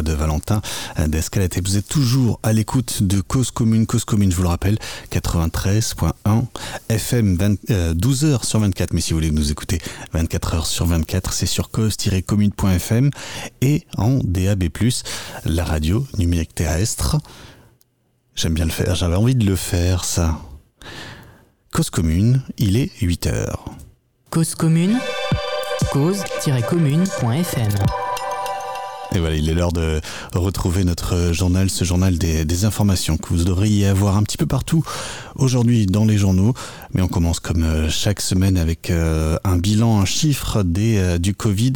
De Valentin euh, d'Escalade. Vous êtes toujours à l'écoute de Cause Commune. Cause Commune, je vous le rappelle, 93.1 FM 12h sur 24. Mais si vous voulez nous écouter 24 h sur 24, c'est sur cause-commune.fm et en DAB+, la radio numérique terrestre. J'aime bien le faire, j'avais envie de le faire, ça. Cause Commune, il est 8 heures. Cause commune, cause-commune.fm. Et voilà, il est l'heure de retrouver notre journal, ce journal des, des, informations que vous devriez avoir un petit peu partout aujourd'hui dans les journaux. Mais on commence comme euh, chaque semaine avec euh, un bilan, un chiffre des, euh, du Covid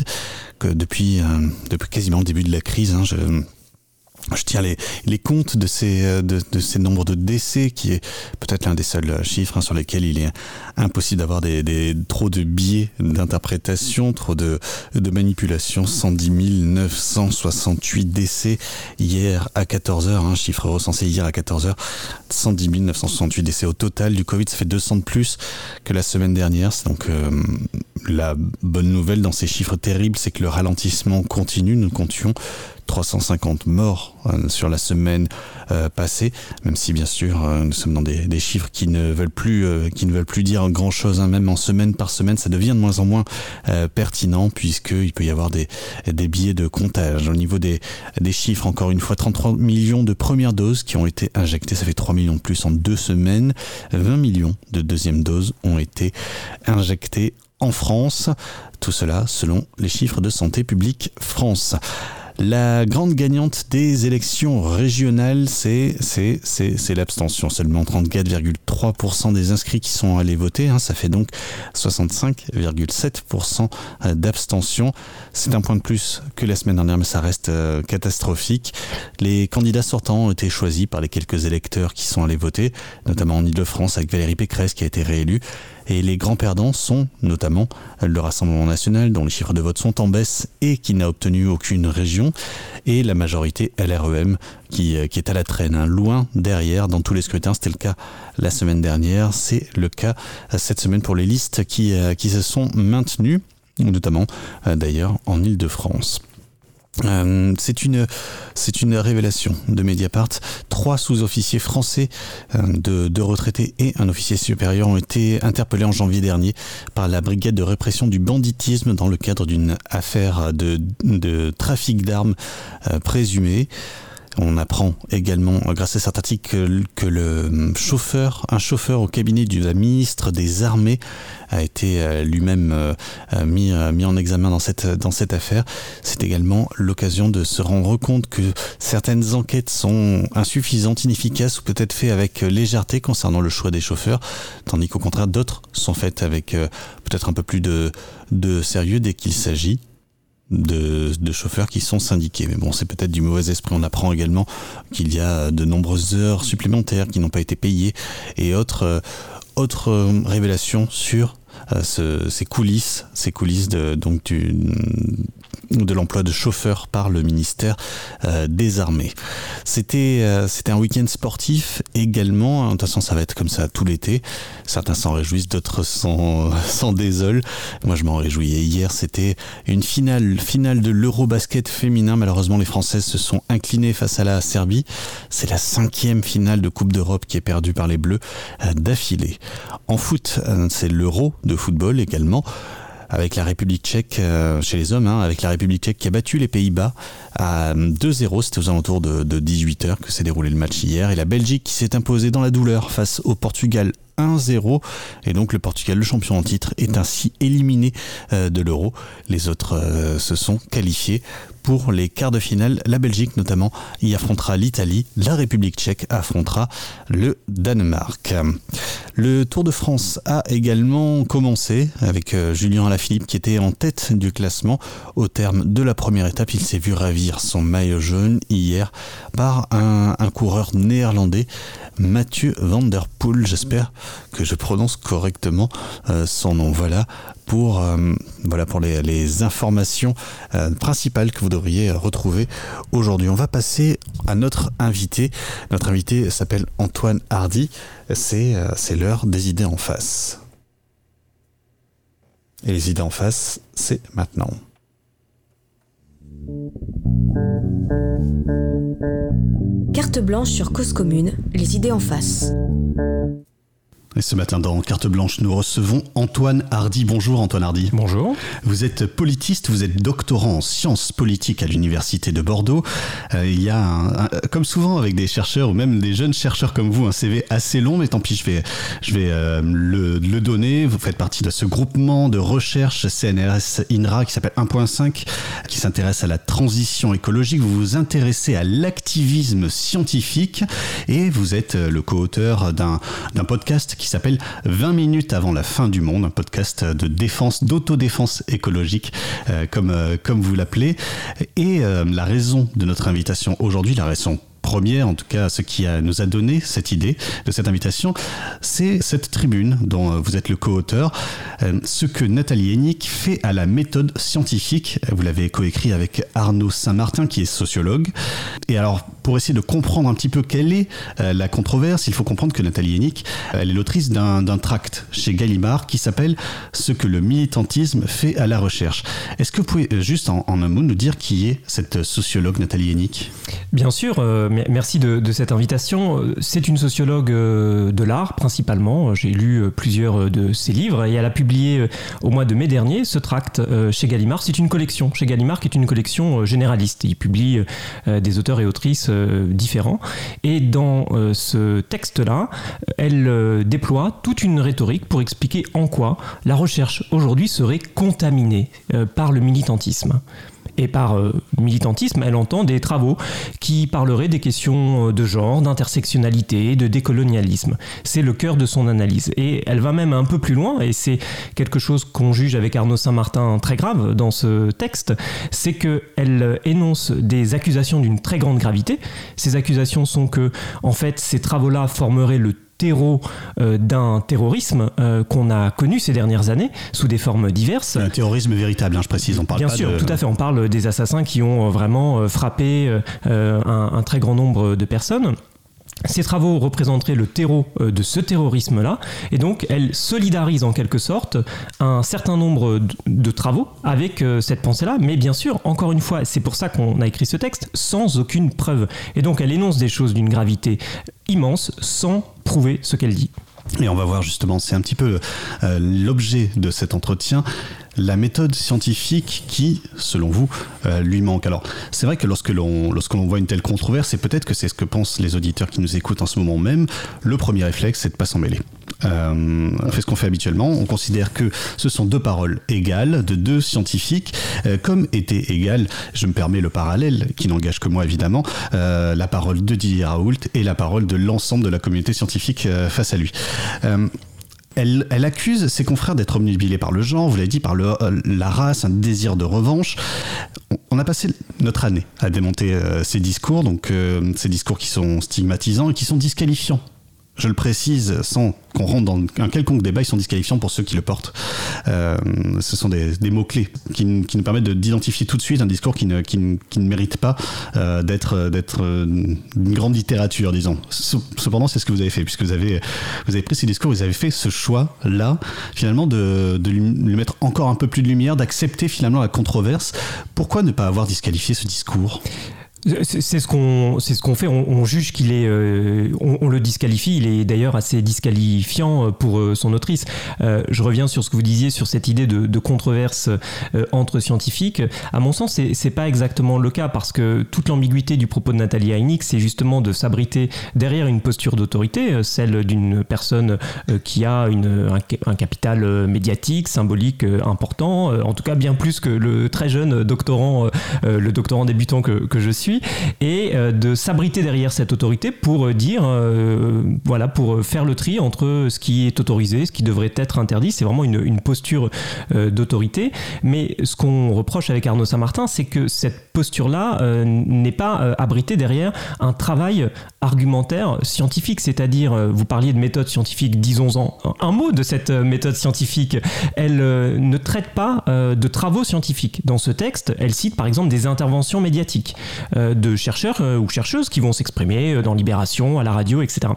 que depuis, depuis quasiment le début de la crise. Hein, je, je tiens les, les comptes de ces, euh, de, de, ces nombres de décès, qui est peut-être l'un des seuls chiffres hein, sur lesquels il est impossible d'avoir des, des, trop de biais d'interprétation, trop de, de manipulation. 110 968 décès hier à 14h, hein, chiffre recensé hier à 14h. 110 968 décès au total du Covid, ça fait 200 de plus que la semaine dernière. Donc euh, la bonne nouvelle dans ces chiffres terribles, c'est que le ralentissement continue. Nous comptions 350 morts euh, sur la semaine euh, passée, même si bien sûr euh, nous sommes dans des, des, chiffres qui ne veulent plus, qui ne veulent plus dire grand chose, hein, même en semaine par semaine, ça devient de moins en moins pertinent puisqu'il peut y avoir des, des billets de comptage. Au niveau des, des chiffres, encore une fois, 33 millions de premières doses qui ont été injectées, ça fait 3 millions de plus en deux semaines, 20 millions de deuxièmes doses ont été injectées en France. Tout cela selon les chiffres de Santé publique France. La grande gagnante des élections régionales, c'est l'abstention. Seulement 34,3% des inscrits qui sont allés voter. Hein, ça fait donc 65,7% d'abstention. C'est un point de plus que la semaine dernière, mais ça reste euh, catastrophique. Les candidats sortants ont été choisis par les quelques électeurs qui sont allés voter, notamment en Ile-de-France avec Valérie Pécresse qui a été réélue. Et les grands perdants sont notamment le Rassemblement national, dont les chiffres de vote sont en baisse et qui n'a obtenu aucune région, et la majorité LREM qui, qui est à la traîne, hein, loin derrière dans tous les scrutins. C'était le cas la semaine dernière, c'est le cas cette semaine pour les listes qui, qui se sont maintenues, notamment d'ailleurs en Ile-de-France. Euh, c'est une c'est une révélation de Mediapart. Trois sous-officiers français euh, de, retraités et un officier supérieur ont été interpellés en janvier dernier par la brigade de répression du banditisme dans le cadre d'une affaire de, de trafic d'armes euh, présumée. On apprend également, grâce à cet article, que, le chauffeur, un chauffeur au cabinet du ministre des Armées, a été lui-même mis, mis en examen dans cette, affaire. C'est également l'occasion de se rendre compte que certaines enquêtes sont insuffisantes, inefficaces ou peut-être faites avec légèreté concernant le choix des chauffeurs, tandis qu'au contraire d'autres sont faites avec peut-être un peu plus de sérieux dès qu'il s'agit de, chauffeurs qui sont syndiqués. Mais bon, c'est peut-être du mauvais esprit. On apprend également qu'il y a de nombreuses heures supplémentaires qui n'ont pas été payées et autres, euh, autres euh, révélations sur ce, ces coulisses, ces coulisses de, donc du, de l'emploi de chauffeurs par le ministère euh, des Armées. C'était euh, c'était un week-end sportif également. De toute façon, ça va être comme ça tout l'été. Certains s'en réjouissent, d'autres s'en désolent. Moi, je m'en réjouis. hier, c'était une finale finale de l'Eurobasket féminin. Malheureusement, les Françaises se sont inclinées face à la Serbie. C'est la cinquième finale de Coupe d'Europe qui est perdue par les Bleus euh, d'affilée. En foot, c'est l'Euro de football également avec la République tchèque euh, chez les hommes, hein, avec la République tchèque qui a battu les Pays-Bas à 2-0. C'était aux alentours de, de 18h que s'est déroulé le match hier. Et la Belgique qui s'est imposée dans la douleur face au Portugal 1-0 et donc le Portugal, le champion en titre, est ainsi éliminé euh, de l'Euro. Les autres euh, se sont qualifiés pour les quarts de finale. La Belgique notamment y affrontera l'Italie, la République tchèque affrontera le Danemark. Le Tour de France a également commencé avec euh, Julien Alaphilippe qui était en tête du classement. Au terme de la première étape, il s'est vu ravir son maillot jaune hier par un, coureur néerlandais, Mathieu Van Der Poel. J'espère que je prononce correctement euh, son nom. Voilà pour, euh, voilà pour les, informations euh, principales que vous devriez retrouver aujourd'hui. On va passer à notre invité. Notre invité s'appelle Antoine Hardy. C'est euh, l'heure des idées en face. Et les idées en face, c'est maintenant. Carte blanche sur cause commune, les idées en face. Et ce matin, dans Carte Blanche, nous recevons Antoine Hardy. Bonjour Antoine Hardy. Bonjour. Vous êtes politiste, vous êtes doctorant en sciences politiques à l'Université de Bordeaux. Euh, il y a, un- un- comme souvent avec des chercheurs ou même des jeunes chercheurs comme vous, un CV assez long, mais tant pis, je vais, je vais euh, le, le donner. Vous faites partie de ce groupement de recherche CNRS INRA qui s'appelle 1.5, qui s'intéresse à la transition écologique. Vous vous intéressez à l'activisme scientifique et vous êtes euh, le co-auteur d'un podcast qui s'appelle 20 minutes avant la fin du monde, un podcast de défense, d'autodéfense écologique, euh, comme, euh, comme vous l'appelez. Et euh, la raison de notre invitation aujourd'hui, la raison première, en tout cas ce qui nous a donné cette idée de cette invitation, c'est cette tribune dont vous êtes le co-auteur, ce que Nathalie Hennick fait à la méthode scientifique. Vous l'avez coécrit avec Arnaud Saint-Martin qui est sociologue. Et alors, pour essayer de comprendre un petit peu quelle est euh, la controverse, il faut comprendre que Nathalie Hennick, euh, elle est l'autrice d'un tract chez Gallimard qui s'appelle Ce que le militantisme fait à la recherche. Est-ce que vous pouvez euh, juste en, un mot nous dire qui est cette sociologue Nathalie Hennick? Bien sûr, mer- merci de, de cette invitation. C'est une sociologue de l'art principalement. J'ai lu plusieurs de ses livres et elle a publié au mois de mai dernier ce tract chez Gallimard. C'est une collection chez Gallimard qui est une collection généraliste. Il publie des auteurs et autrices euh, différents. Et dans euh, ce texte-là, elle euh, déploie toute une rhétorique pour expliquer en quoi la recherche aujourd'hui serait contaminée par le militantisme. Et par euh, militantisme, elle entend des travaux qui parleraient des questions euh, de genre, d'intersectionnalité, de décolonialisme. C'est le cœur de son analyse. Et elle va même un peu plus loin, et c'est quelque chose qu'on juge avec Arnaud Saint-Martin très grave dans ce texte, c'est qu'elle euh, énonce des accusations d'une très grande gravité. Ces accusations sont que, en fait, ces travaux-là formeraient le terreau euh, d'un terrorisme euh, qu'on a connu ces dernières années sous des formes diverses. Un terrorisme véritable, hein, je précise, on parle Bien pas sûr, de... tout à fait. On parle des assassins qui ont euh, vraiment frappé euh, un, un très grand nombre de personnes. Ces travaux représenteraient le terreau de ce terrorisme-là, et donc elle solidarise en quelque sorte un certain nombre de, travaux avec cette pensée-là, mais bien sûr, encore une fois, c'est pour ça qu'on a écrit ce texte, sans aucune preuve. Et donc elle énonce des choses d'une gravité immense sans prouver ce qu'elle dit. Et on va voir justement, c'est un petit peu euh, l'objet de cet entretien, la méthode scientifique qui, selon vous, euh, lui manque. Alors, c'est vrai que lorsque l'on voit une telle controverse, et peut-être que c'est ce que pensent les auditeurs qui nous écoutent en ce moment même, le premier réflexe, c'est de pas s'en mêler. Euh, fait ce qu'on fait habituellement, on considère que ce sont deux paroles égales de deux scientifiques, euh, comme était égale, je me permets le parallèle, qui n'engage que moi évidemment, euh, la parole de Didier Raoult et la parole de l'ensemble de la communauté scientifique face à lui. Elle, accuse ses confrères d'être omnubilés par le genre, vous l'avez dit, par la race, un désir de revanche. On- a passé notre année à démonter ces discours, donc ces discours qui sont stigmatisants et qui sont disqualifiants. Je le précise sans qu'on rentre dans un quelconque débat, ils sont disqualifiants pour ceux qui le portent. Euh, ce sont des, mots-clés qui, nous permettent de- d'identifier tout de suite un discours qui ne, qui mérite pas euh, d'être euh, une grande littérature, disons. Ce- Cependant, c'est ce que vous avez fait, puisque vous avez, vous avez pris ces discours, vous avez fait ce choix-là, finalement, de, de lui mettre encore un peu plus de lumière, d'accepter finalement la controverse. Pourquoi ne pas avoir disqualifié ce discours? C'est ce qu'on fait. On, juge qu'il est, euh, on, le disqualifie. Il est d'ailleurs assez disqualifiant euh, pour euh, son autrice. Je reviens sur ce que vous disiez sur cette idée de, controverse entre scientifiques. À mon sens, c'est c'est pas exactement le cas parce que toute l'ambiguïté du propos de Nathalie Heineck, c'est justement de s'abriter derrière une posture d'autorité, celle d'une personne qui a une, un, ca- un capital médiatique, symbolique important, en tout cas bien plus que le très jeune doctorant, le doctorant débutant que je suis, et euh, de s'abriter derrière cette autorité pour euh, dire, euh, voilà, pour faire le tri entre ce qui est autorisé, ce qui devrait être interdit. C'est vraiment une, posture d'autorité. Mais ce qu'on reproche avec Arnaud Saint-Martin, c'est que cette posture-là euh, n'est pas euh, abritée derrière un travail argumentaire scientifique, c'est-à-dire, euh, vous parliez de méthode scientifique, disons-en un mot de cette euh, méthode scientifique. Elle euh, ne traite pas euh, de travaux scientifiques. Dans ce texte, elle cite par exemple des interventions médiatiques euh, de chercheurs euh, ou chercheuses qui vont s'exprimer euh, dans Libération, à la radio, etc.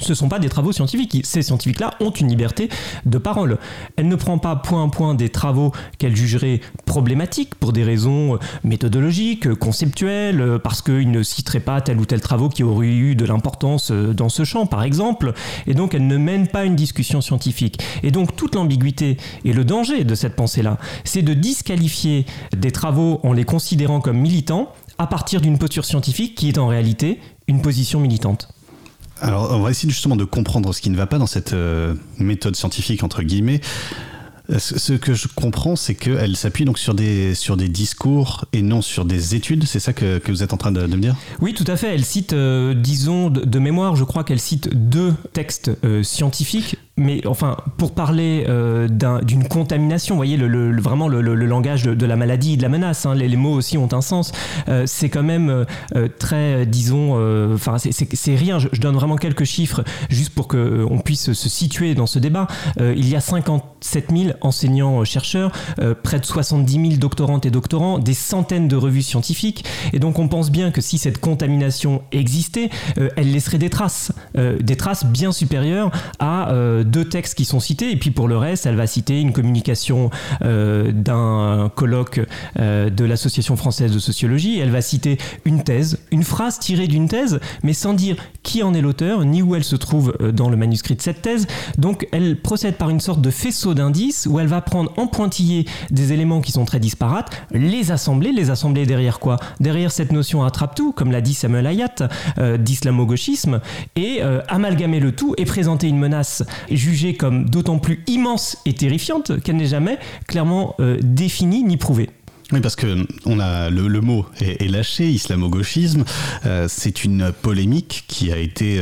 ce ne sont pas des travaux scientifiques. Ces scientifiques-là ont une liberté de parole. Elle ne prend pas point à point des travaux qu'elle jugerait problématiques pour des raisons euh, méthodologiques, euh, conceptuelles, euh, parce qu'ils ne citeraient pas tel ou tel travaux qui aurait eu de l'importance dans ce champ, par exemple. Et donc, elle ne mène pas une discussion scientifique. Et donc, toute l'ambiguïté et le danger de cette pensée-là, c'est de disqualifier des travaux en les considérant comme militants à partir d'une posture scientifique qui est en réalité une position militante. Alors, on va essayer justement de comprendre ce qui ne va pas dans cette euh, méthode scientifique, entre guillemets. Ce que je comprends, c'est qu'elle s'appuie donc sur des, sur des discours et non sur des études. C'est ça que, que vous êtes en train de, me dire? Oui, tout à fait. Elle cite, euh, disons, de, mémoire, je crois qu'elle cite deux textes euh, scientifiques. Mais enfin, pour parler euh, d'un- d'une contamination, vous voyez, le, vraiment le, langage de, la maladie et de la menace, hein, les, mots aussi ont un sens. Euh, c'est quand même très, disons, enfin, c'est- rien. Je, je donne vraiment quelques chiffres juste pour qu'on puisse se situer dans ce débat. Il y a 57 000 enseignants-chercheurs, euh, près de 70 000 doctorantes et doctorants, des centaines de revues scientifiques. Et donc on pense bien que si cette contamination existait, euh, elle laisserait des traces, euh, des traces bien supérieures à euh, deux textes qui sont cités. Et puis pour le reste, elle va citer une communication euh, d'un colloque euh, de l'Association française de sociologie. Elle va citer une thèse, une phrase tirée d'une thèse, mais sans dire qui en est l'auteur, ni où elle se trouve euh, dans le manuscrit de cette thèse. Donc elle procède par une sorte de faisceau d'indices où elle va prendre en pointillé des éléments qui sont très disparates, les assembler, les assembler derrière quoi? Derrière cette notion attrape-tout, comme l'a dit Samuel Hayat, euh, d'islamo-gauchisme, et euh, amalgamer le tout et présenter une menace jugée comme d'autant plus immense et terrifiante qu'elle n'est jamais clairement euh, définie ni prouvée. Oui, parce que on a le, mot est, lâché, islamo-gauchisme. C'est une polémique qui a été,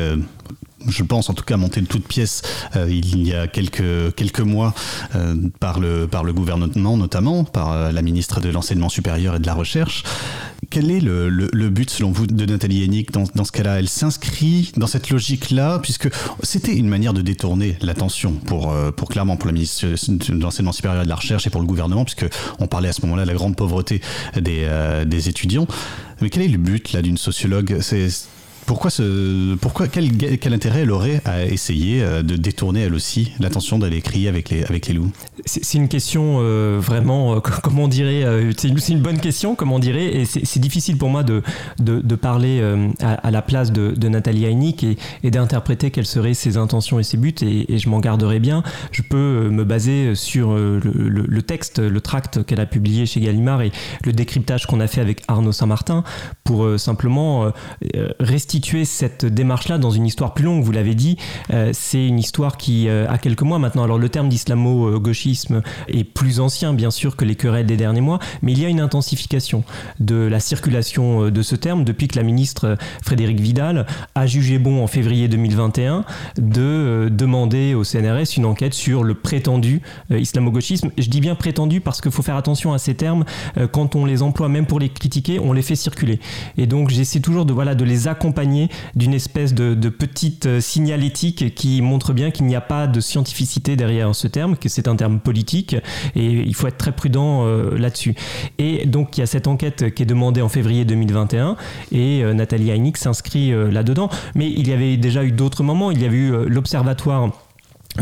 je pense en tout cas, montée de toutes pièces euh, il y a quelques, quelques mois euh, par, le, par le gouvernement, notamment par euh, la ministre de l'Enseignement supérieur et de la Recherche. Quel est le, le- but, selon vous, de Nathalie Hennig dans, dans ce cas-là? Elle s'inscrit dans cette logique-là, puisque c'était une manière de détourner l'attention pour, pour clairement pour la ministre de l'Enseignement supérieur et de la Recherche et pour le gouvernement, puisque on parlait à ce moment-là de la grande pauvreté des, des étudiants. Mais quel est le but là d'une sociologue? Pourquoi ce, pourquoi quel, quel intérêt elle aurait à essayer euh, de détourner elle aussi l'attention d'aller crier avec les avec les loups? C'est une question euh, vraiment, euh, comment on dirait, c'est une, bonne question, comment on dirait, et c'est difficile pour moi de, de, parler à, la place de, Nathalie Heineck et, d'interpréter quelles seraient ses intentions et ses buts, et, je m'en garderai bien. Je peux me baser sur le, texte, le tract qu'elle a publié chez Gallimard et le décryptage qu'on a fait avec Arnaud Saint-Martin pour simplement euh, restituer cette démarche-là dans une histoire plus longue. Vous l'avez dit, euh, c'est une histoire qui euh, a quelques mois maintenant. Alors le terme d'islamo-gauchisme est plus ancien, bien sûr, que les querelles des derniers mois, mais il y a une intensification de la circulation euh, de ce terme depuis que la ministre Frédérique Vidal a jugé bon en février 2021 de demander au CNRS une enquête sur le prétendu islamo-gauchisme. Je dis bien prétendu parce qu'il faut faire attention à ces termes. Quand on les emploie, même pour les critiquer, on les fait circuler. Et donc j'essaie toujours de, voilà, de les accompagner d'une espèce de, petite euh, signalétique qui montre bien qu'il n'y a pas de scientificité derrière ce terme, que c'est un terme politique et il faut être très prudent euh, là-dessus. Et donc il y a cette enquête qui est demandée en février 2021 et euh, Nathalie Heineck s'inscrit là-dedans. Mais il y avait déjà eu d'autres moments. Il y avait eu l'observatoire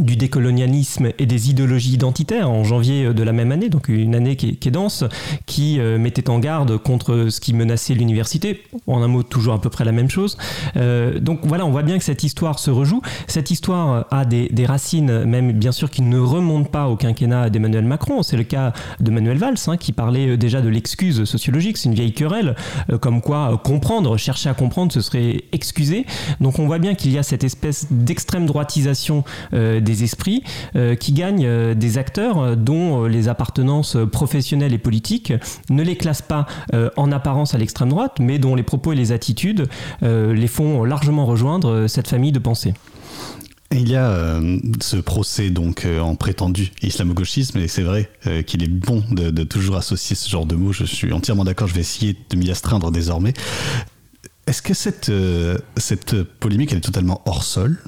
du décolonialisme et des idéologies identitaires en janvier de la même année, donc une année qui est, dense, qui euh, mettait en garde contre ce qui menaçait l'université. En un mot, toujours à peu près la même chose. Euh, donc voilà, on voit bien que cette histoire se rejoue. Cette histoire a des, des racines, même bien sûr, qui ne remontent pas au quinquennat d'Emmanuel Macron. C'est le cas de Manuel Valls, hein, qui parlait euh, déjà de l'excuse sociologique. C'est une vieille querelle, euh, comme quoi euh, comprendre, chercher à comprendre, ce serait excuser. Donc on voit bien qu'il y a cette espèce d'extrême droitisation euh, des esprits euh, qui gagnent euh, des acteurs euh, dont les appartenances professionnelles et politiques ne les classent pas en apparence à l'extrême droite, mais dont les propos et les attitudes les font largement rejoindre cette famille de pensée. Il y a ce procès donc en prétendu islamo-gauchisme et c'est vrai qu'il est bon de, de toujours associer ce genre de mots. Je suis entièrement d'accord. Je vais essayer de m'y astreindre désormais. Est-ce que cette cette polémique elle est totalement hors sol?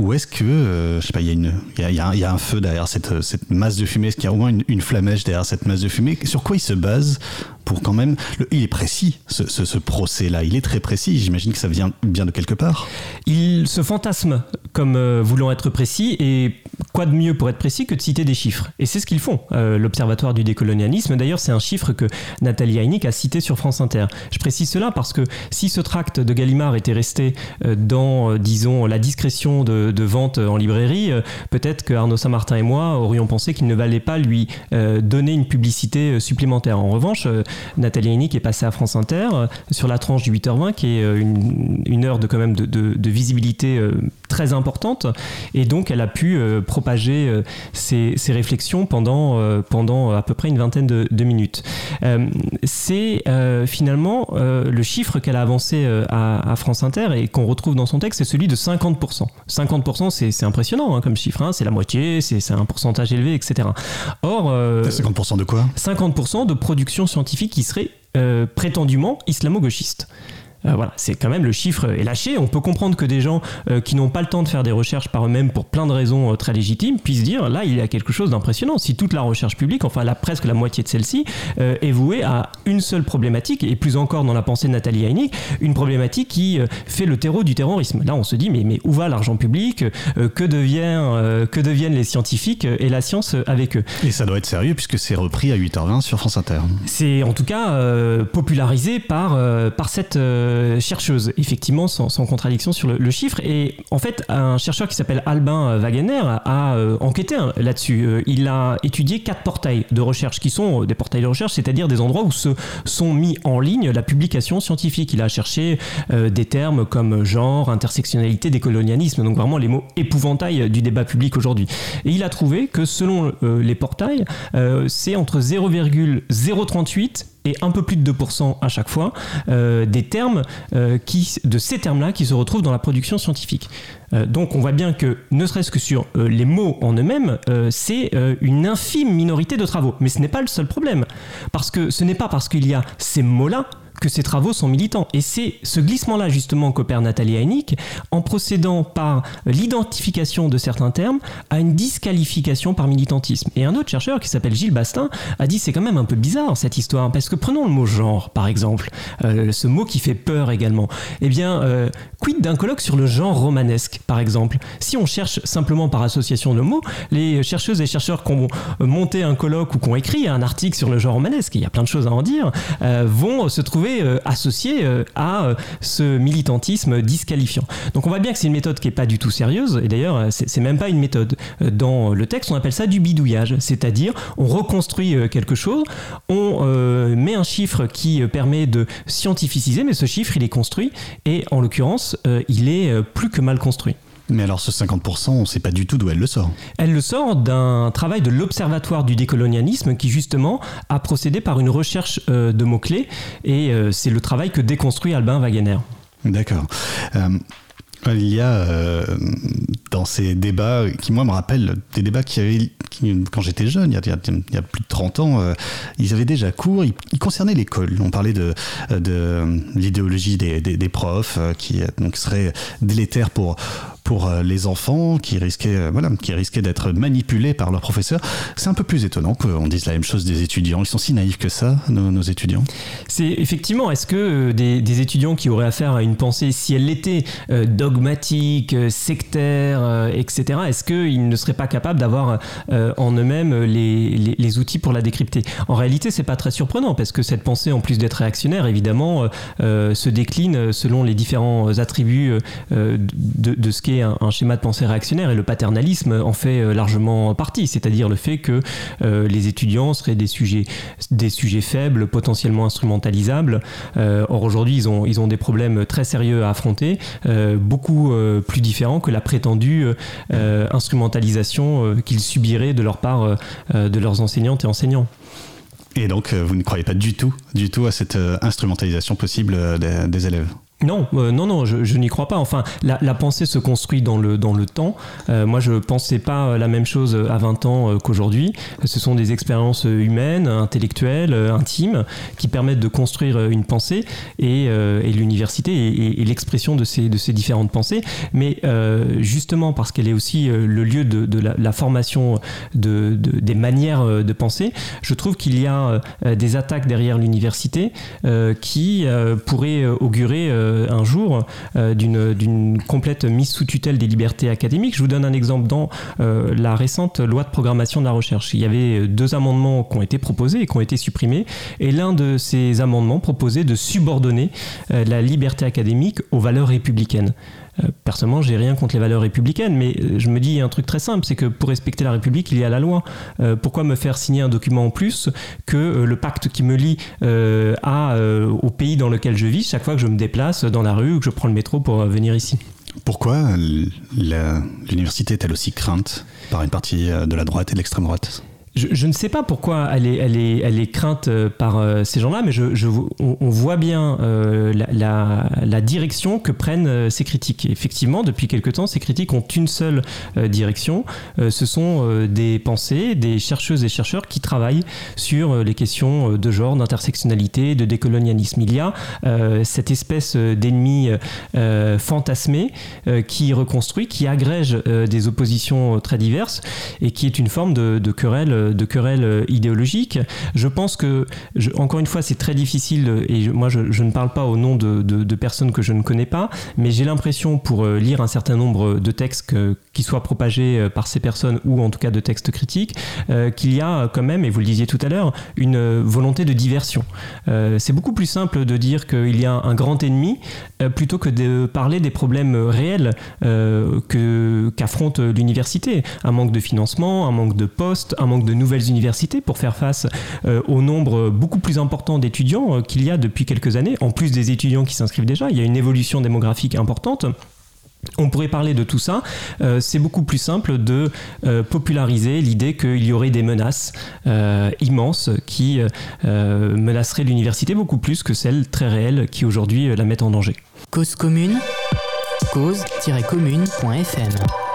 Ou est-ce que euh, je sais pas il y a y y a un- feu derrière cette cette masse de fumée? Est-ce qu'il y a au moins une, une flamèche derrière cette masse de fumée? Sur quoi il se base pour quand même. il est précis, ce, ce- procès-là? Il est très précis. J'imagine que ça vient bien de quelque part. Il se fantasme comme euh, voulant être précis, et quoi de mieux pour être précis que de citer des chiffres? Et c'est ce qu'ils font, euh, l'Observatoire du décolonialisme. D'ailleurs, c'est un chiffre que Nathalie Heineck a cité sur France Inter. Je précise cela parce que si ce tract de Gallimard était resté euh, dans, euh, disons, la discrétion de, de vente en librairie, euh, peut-être que Arnaud Saint-Martin et moi aurions pensé qu'il ne valait pas lui euh, donner une publicité euh, supplémentaire. En revanche, Nathalie Heineck est passée à France Inter sur la tranche du 8h20, qui est une, heure de quand même de, visibilité très importante, et donc elle a pu euh, propager euh, ses, ses réflexions pendant, euh, pendant à peu près une vingtaine de, de minutes. C'est finalement le chiffre qu'elle a avancé à, à France Inter et qu'on retrouve dans son texte, c'est celui de 50%. 50%, c'est impressionnant hein, comme chiffre, hein, c'est la moitié, c'est un pourcentage élevé, etc. Or, euh, 50% de quoi? 50% de production scientifique qui serait prétendument islamo-gauchiste. Euh, voilà, c'est quand même le chiffre est lâché. On peut comprendre que des gens euh, qui n'ont pas le temps de faire des recherches par eux-mêmes pour plein de raisons euh, très légitimes puissent dire là il y a quelque chose d'impressionnant. Si toute la recherche publique, enfin la presque la moitié de celle-ci, est vouée à une seule problématique et plus encore dans la pensée de Nathalie Heineck, une problématique qui fait le terreau du terrorisme. Là, on se dit mais mais où va l'argent public? Que devient que deviennent les scientifiques et la science avec eux? Et ça doit être sérieux puisque c'est repris à 8h20 sur France Inter. c'est en tout cas popularisé par, par cette euh, chercheuse, effectivement, sans, contradiction sur le, chiffre. Et en fait, un chercheur qui s'appelle Albin Wagener a euh, enquêté hein, là-dessus. Euh, il a étudié quatre portails de recherche qui sont euh, des portails de recherche, c'est-à-dire des endroits où se sont mis en ligne la publication scientifique. Il a cherché euh, des termes comme genre, intersectionnalité, décolonialisme, donc vraiment les mots épouvantail du débat public aujourd'hui. Et il a trouvé que selon euh, les portails, euh, c'est entre 0,038 et un peu plus de 2% à chaque fois euh, des termes euh, qui, de ces termes-là qui se retrouvent dans la production scientifique. Euh, donc on voit bien que ne serait-ce que sur les mots en eux-mêmes, c'est une infime minorité de travaux. Mais ce n'est pas le seul problème. Parce que ce n'est pas parce qu'il y a ces mots-là que ces travaux sont militants. Et c'est ce glissement-là justement qu'opère Nathalie Heineck en procédant par l'identification de certains termes à une disqualification par militantisme. Et un autre chercheur qui s'appelle Gilles Bastin a dit c'est quand même un peu bizarre cette histoire parce que prenons le mot genre par exemple, euh, ce mot qui fait peur également. Eh bien, euh, quid d'un colloque sur le genre romanesque par exemple? Si on cherche simplement par association de mots, les chercheuses et chercheurs qui ont monté un colloque ou qui ont écrit un article sur le genre romanesque, il y a plein de choses à en dire, euh, vont se trouver euh, associés euh, à euh, ce militantisme disqualifiant. Donc on voit bien que c'est une méthode qui n'est pas du tout sérieuse, et d'ailleurs c'est même pas une méthode. Dans le texte on appelle ça du bidouillage, c'est-à-dire on reconstruit quelque chose, on met un chiffre qui permet de scientificiser, mais ce chiffre il est construit, et en l'occurrence il est plus que mal construit. Mais alors ce 50%, on ne sait pas du tout d'où elle le sort. Elle le sort d'un travail de l'Observatoire du décolonialisme qui justement a procédé par une recherche euh, de mots-clés et euh, c'est le travail que déconstruit Albin Wagener. D'accord. Euh, il y a euh, dans ces débats qui, moi, me rappellent des débats qui avaient, qui, quand j'étais jeune, il y, a, il y y plus de 30 ans, euh, ils avaient déjà cours, ils, ils concernaient l'école. On parlait de, de l'idéologie des, des- des profs euh, qui donc, serait délétère pour, pour euh, les enfants, qui risquaient, euh, voilà, qui risquaient d'être manipulés par leurs professeurs. C'est un peu plus étonnant qu'on dise la même chose des étudiants. Ils sont si naïfs que ça, nos, étudiants? C'est effectivement, est-ce que euh, des, étudiants qui auraient affaire à une pensée, si elle l'était, dogmatique, sectaire, etc., est-ce qu'ils ne seraient pas capables d'avoir en eux-mêmes les, outils pour la décrypter? En réalité, c'est pas très surprenant, parce que cette pensée, en plus d'être réactionnaire, évidemment, se décline selon les différents attributs de, de ce qu'est un, schéma de pensée réactionnaire, et le paternalisme en fait euh, largement partie, c'est-à-dire le fait que euh, les étudiants seraient des sujets, des sujets faibles, potentiellement instrumentalisables. Euh, or aujourd'hui, ils ont, ils ont des problèmes très sérieux à affronter, beaucoup plus différents que la prétendue instrumentalisation qu'ils subiraient de leur part de leurs enseignantes et enseignants. Et donc, vous ne croyez pas du tout, du tout à cette instrumentalisation possible des élèves? Non, euh, non, non, je, je n'y crois pas. Enfin, la, pensée se construit dans le, dans le temps. Euh, moi, je pensais pas la même chose à 20 ans euh, qu'aujourd'hui. Ce sont des expériences humaines, intellectuelles, intimes, qui permettent de construire une pensée et, l'université et, l'expression de ces, de ces différentes pensées. Mais justement, parce qu'elle est aussi le lieu de, la, formation de, de, des manières de penser, je trouve qu'il y a des attaques derrière l'université qui pourraient augurer un jour euh, d'une complète mise sous tutelle des libertés académiques. Je vous donne un exemple dans euh, la récente loi de programmation de la recherche. Il y avait deux amendements qui ont été proposés et qui ont été supprimés. Et l'un de ces amendements proposait de subordonner la liberté académique aux valeurs républicaines. Euh, personnellement, j'ai rien contre les valeurs républicaines, mais euh, je me dis un truc très simple, c'est que pour respecter la République, il y a la loi. Euh, pourquoi me faire signer un document en plus que le pacte qui me lie au pays dans lequel je vis chaque fois que je me déplace dans la rue ou que je prends le métro pour venir ici? Pourquoi l'université est-elle aussi crainte par une partie de la droite et de l'extrême droite? Je, ne sais pas pourquoi elle est, crainte euh, par euh, ces gens-là, mais on, voit bien euh, la, direction que prennent ces critiques. Effectivement, depuis quelque temps, ces critiques ont une seule direction. Ce sont des pensées, des chercheuses et chercheurs qui travaillent sur les questions de genre, d'intersectionnalité, de décolonialisme. Il y a cette espèce d'ennemi fantasmé qui reconstruit, qui agrège des oppositions très diverses et qui est une forme de querelle de querelles idéologiques. Je pense que, encore une fois, c'est très difficile, et je, moi je, ne parle pas au nom de, personnes que je ne connais pas, mais j'ai l'impression, pour euh, lire un certain nombre de textes qui soient propagés euh, par ces personnes, ou en tout cas de textes critiques, euh, qu'il y a quand même, et vous le disiez tout à l'heure, une volonté de diversion. Euh, c'est beaucoup plus simple de dire qu'il y a un grand ennemi, euh, plutôt que de parler des problèmes réels euh, qu'affronte l'université. Un manque de financement, un manque de postes, un manque de de nouvelles universités pour faire face euh, au nombre beaucoup plus important d'étudiants euh, qu'il y a depuis quelques années, en plus des étudiants qui s'inscrivent déjà. Il y a une évolution démographique importante. On pourrait parler de tout ça. Euh, c'est beaucoup plus simple de populariser l'idée qu'il y aurait des menaces immenses qui menaceraient l'université beaucoup plus que celles très réelles qui aujourd'hui la mettent en danger. Cause commune, cause-commune.fm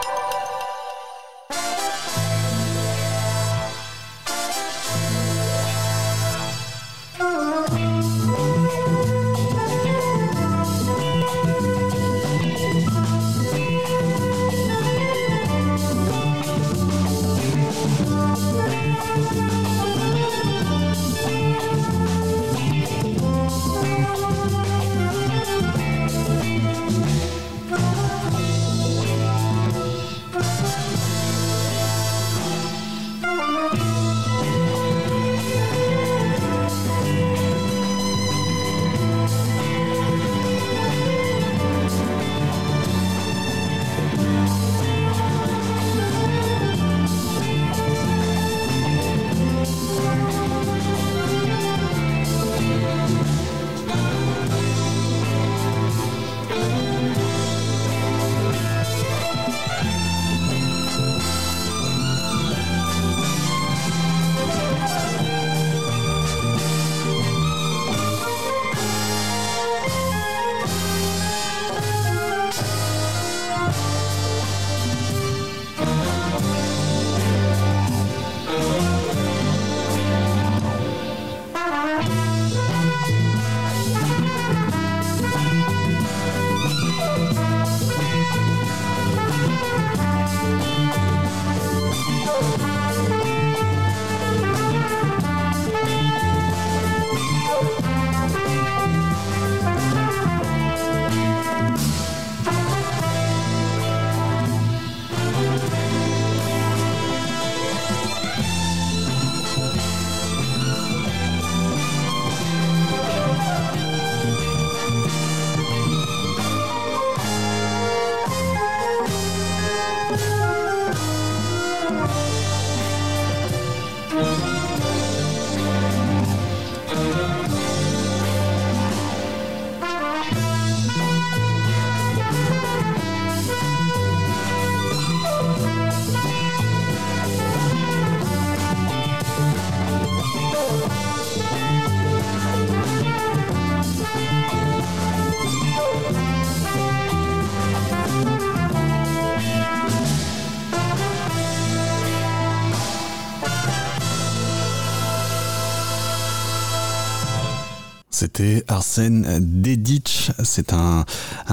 c'était Arsène Dedic. C'est un,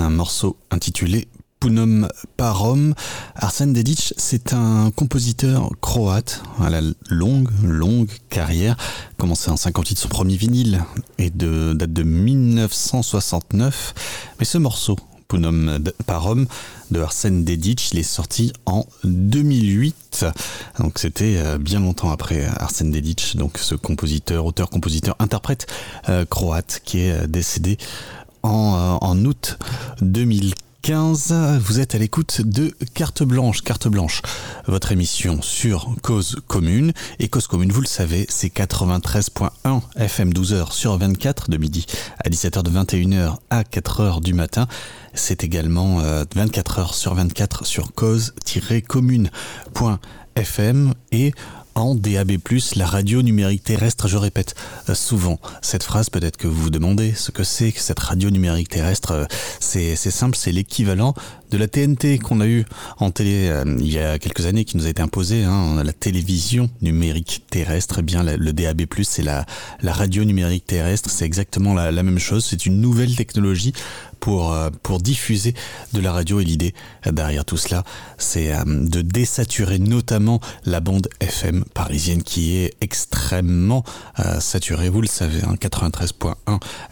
morceau intitulé Punum Parom. Arsène Dedic, c'est un compositeur croate à la longue, longue carrière. Commencé en 58 son premier vinyle et de, date de 1969. Mais ce morceau, Punum Parom, de Arsène Dedic, il est sorti en 2008. Donc c'était euh, bien longtemps après Arsène Dedic, donc ce compositeur, auteur, compositeur, interprète euh, croate qui est décédé en, euh, en août 2015. 15, vous êtes à l'écoute de Carte Blanche. Carte Blanche, votre émission sur Cause Commune. Et Cause Commune, vous le savez, c'est 93.1 FM 12h sur 24 de midi à 17h de 21h à 4h du matin. C'est également 24h sur 24 sur cause-commune.fm et en DAB+, la radio numérique terrestre, je répète euh, souvent. Cette phrase, peut-être que vous vous demandez ce que c'est que cette radio numérique terrestre, euh, c'est simple, c'est l'équivalent de la TNT qu'on a eu en télé euh, il y a quelques années, qui nous a été imposée, hein, la télévision numérique terrestre, eh bien le DAB+, c'est la, radio numérique terrestre, c'est exactement la même chose, c'est une nouvelle technologie pour, pour diffuser de la radio et l'idée derrière tout cela, c'est de désaturer notamment la bande FM parisienne qui est extrêmement euh, saturée, vous le savez, hein, 93.1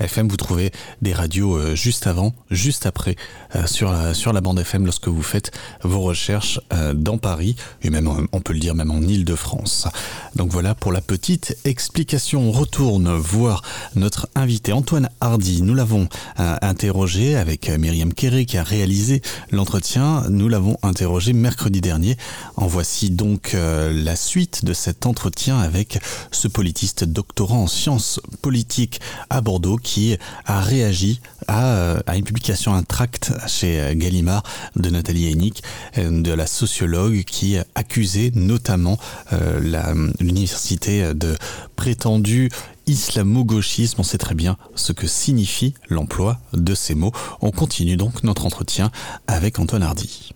FM, vous trouvez des radios euh, juste avant, juste après euh, sur, la, sur la bande FM lorsque vous faites vos recherches dans Paris et même on peut le dire même en Ile-de-France. Donc voilà pour la petite explication. On retourne voir notre invité Antoine Hardy. Nous l'avons interrogé avec Myriam Kerry qui a réalisé l'entretien. Nous l'avons interrogé mercredi dernier. En voici donc la suite de cet entretien avec ce politiste doctorant en sciences politiques à Bordeaux qui a réagi à, à une publication, un tract chez Gallimard de Nathalie Hennig, de la sociologue qui accusait notamment euh, l'université de prétendu islamo-gauchisme, on sait très bien ce que signifie l'emploi de ces mots. On continue donc notre entretien avec Antoine Hardy.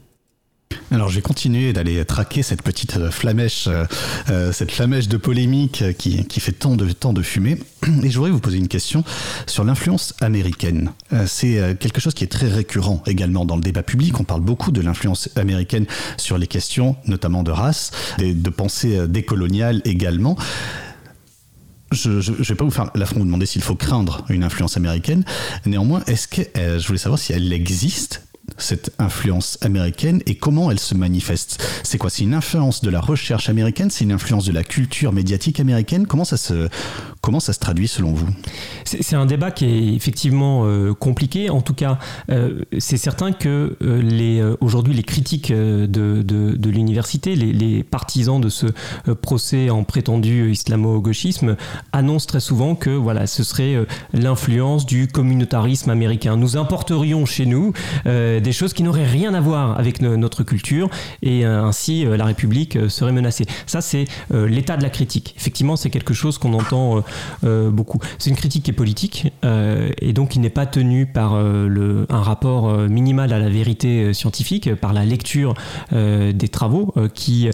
Alors j'ai continué d'aller traquer cette petite flamèche, euh, cette flamèche de polémique qui, fait tant de, fumée. Et je voudrais vous poser une question sur l'influence américaine. Euh, c'est quelque chose qui est très récurrent également dans le débat public. On parle beaucoup de l'influence américaine sur les questions, notamment de race, de pensée décoloniale également je ne vais pas vous faire l'affront de vous demander s'il faut craindre une influence américaine. Néanmoins, est-ce que euh, je voulais savoir si elle existe cette influence américaine et comment elle se manifeste. C'est quoi? C'est une influence de la recherche américaine? C'est une influence de la culture médiatique américaine? Comment ça se, comment ça se traduit selon vous? C'est un débat qui est effectivement euh, compliqué. En tout cas, euh, c'est certain que euh, les, aujourd'hui, les critiques de, de, l'université, les, les, partisans de ce procès en prétendu islamo-gauchisme, annoncent très souvent que voilà, ce serait l'influence du communautarisme américain. Nous importerions chez nous des choses qui n'auraient rien à voir avec notre culture et ainsi la République serait menacée. Ça, c'est l'état de la critique. Effectivement, c'est quelque chose qu'on entend euh, beaucoup. C'est une critique qui est politique euh, et donc il n'est pas tenu par euh, un rapport minimal à la vérité scientifique, par la lecture des travaux qui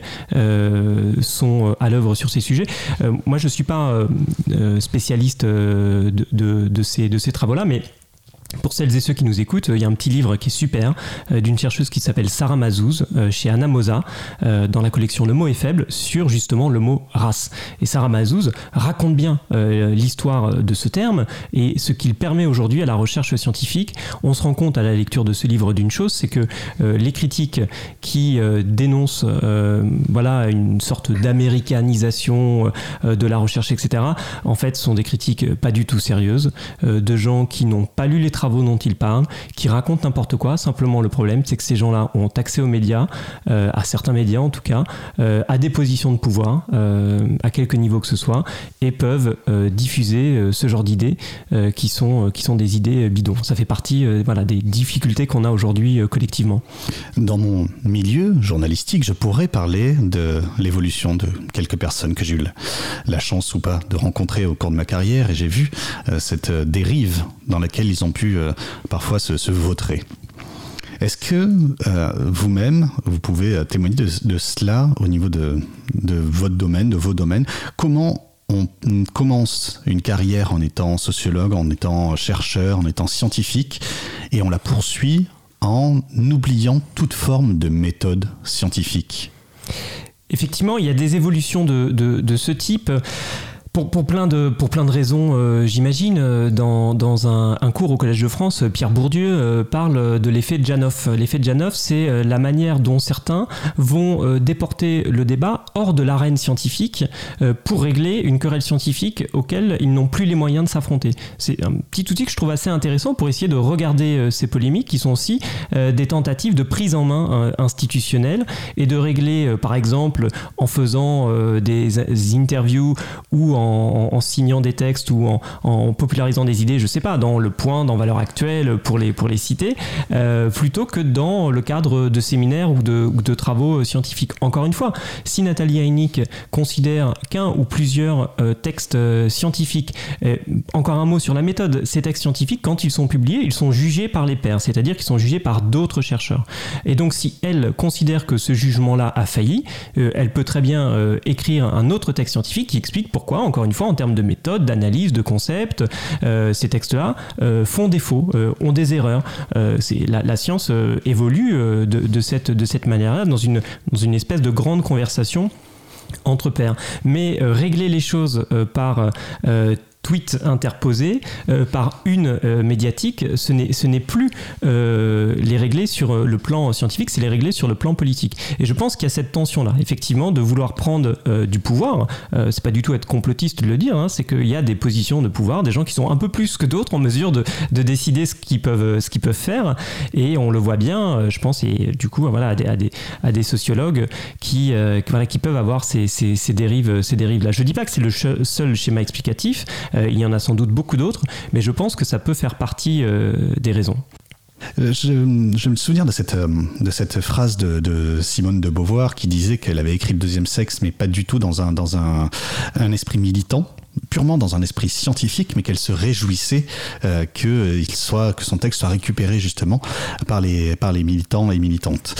sont à l'œuvre sur ces sujets. moi, je ne suis pas spécialiste de ces travaux-là, mais pour celles et ceux qui nous écoutent, il y a un petit livre qui est super euh, d'une chercheuse qui s'appelle Sarah Mazouz euh, chez Anna Moza euh, dans la collection Le mot est faible sur justement le mot race. Et Sarah Mazouz raconte bien l'histoire de ce terme et ce qu'il permet aujourd'hui à la recherche scientifique. On se rend compte à la lecture de ce livre d'une chose, c'est que les critiques qui dénoncent voilà une sorte d'américanisation de la recherche, etc., en fait, sont des critiques pas du tout sérieuses de gens qui n'ont pas lu les travaux dont ils parlent, qui racontent n'importe quoi. Simplement, le problème, c'est que ces gens-là ont accès aux médias, euh, à certains médias en tout cas, euh, à des positions de pouvoir, euh, à quelque niveau que ce soit, et peuvent diffuser ce genre d'idées qui, sont, qui sont des idées bidons. Ça fait partie voilà, des difficultés qu'on a aujourd'hui collectivement. Dans mon milieu journalistique, je pourrais parler de l'évolution de quelques personnes que j'ai eu la chance ou pas de rencontrer au cours de ma carrière, et j'ai vu cette dérive dans laquelle ils ont pu euh, parfois se, vautrer. Est-ce que euh, vous-même, vous pouvez témoigner de, cela au niveau de, votre domaine, de vos domaines? Comment on commence une carrière en étant sociologue, en étant chercheur, en étant scientifique, et on la poursuit en oubliant toute forme de méthode scientifique? Effectivement, il y a des évolutions de ce type. Pour, plein de, pour plein de raisons, euh, j'imagine, euh, dans, dans un, cours au Collège de France, Pierre Bourdieu euh, parle de l'effet de Janov. L'effet de Janov, c'est la manière dont certains vont déporter le débat hors de l'arène scientifique pour régler une querelle scientifique auquel ils n'ont plus les moyens de s'affronter. C'est un petit outil que je trouve assez intéressant pour essayer de regarder ces polémiques qui sont aussi des tentatives de prise en main institutionnelle et de régler, par exemple, en faisant des interviews ou en en, signant des textes ou en, popularisant des idées, je sais pas, dans le point, dans Valeurs Actuelles, pour les, pour les citer, euh, plutôt que dans le cadre de séminaires ou de, de travaux scientifiques. Encore une fois, si Nathalie Heineck considère qu'un ou plusieurs euh, textes euh, scientifiques, encore un mot sur la méthode, ces textes scientifiques, quand ils sont publiés, ils sont jugés par les pairs, c'est-à-dire qu'ils sont jugés par d'autres chercheurs. Et donc si elle considère que ce jugement-là a failli, elle peut très bien écrire un autre texte scientifique qui explique pourquoi, encore une fois, en termes de méthode, d'analyse, de concept, euh, ces textes-là euh, font défaut, euh, ont des erreurs. c'est la, la, science évolue de, de, cette, de cette manière-là, dans une, dans une espèce de grande conversation entre pairs. Mais régler les choses par tweet interposé euh, par une euh, médiatique, ce n'est, plus euh, les régler sur le plan scientifique, c'est les régler sur le plan politique. Et je pense qu'il y a cette tension-là, effectivement, de vouloir prendre du pouvoir. c'est pas du tout être complotiste de le dire, hein, c'est qu'il y a des positions de pouvoir, des gens qui sont un peu plus que d'autres en mesure de, de décider ce qu'ils peuvent, ce qu'ils peuvent faire. Et on le voit bien, je pense, et du coup, voilà, à des, à des, à des sociologues qui, voilà, qui peuvent avoir ces, ces, ces dérives, ces dérives-là. Je dis pas que c'est le seul schéma explicatif. Euh, il y en a sans doute beaucoup d'autres, mais je pense que ça peut faire partie euh, des raisons. Euh, je, me souviens de cette, de cette phrase de, Simone de Beauvoir qui disait qu'elle avait écrit le deuxième sexe, mais pas du tout dans un, dans un, un esprit militant purement dans un esprit scientifique, mais qu'elle se réjouissait que, il soit, que son texte soit récupéré justement par les, par les militants et militantes.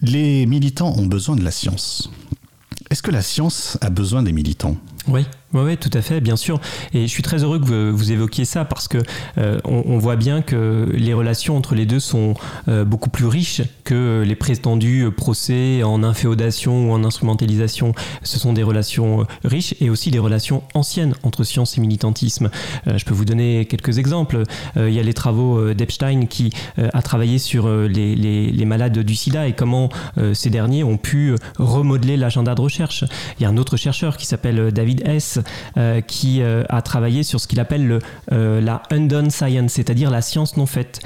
Les militants ont besoin de la science. Est-ce que la science a besoin des militants? Oui. Oui, tout à fait, bien sûr. Et je suis très heureux que vous, évoquiez ça parce que euh, on, voit bien que les relations entre les deux sont euh, beaucoup plus riches que les prétendus procès en inféodation ou en instrumentalisation. Ce sont des relations euh, riches et aussi des relations anciennes entre science et militantisme. je peux vous donner quelques exemples. il y a les travaux d'Epstein qui a travaillé sur les, les, malades du sida et comment ces derniers ont pu remodeler l'agenda de recherche. Il y a un autre chercheur qui s'appelle David Hess euh, qui euh, a travaillé sur ce qu'il appelle le, euh, la undone science, c'est-à-dire la science non faite.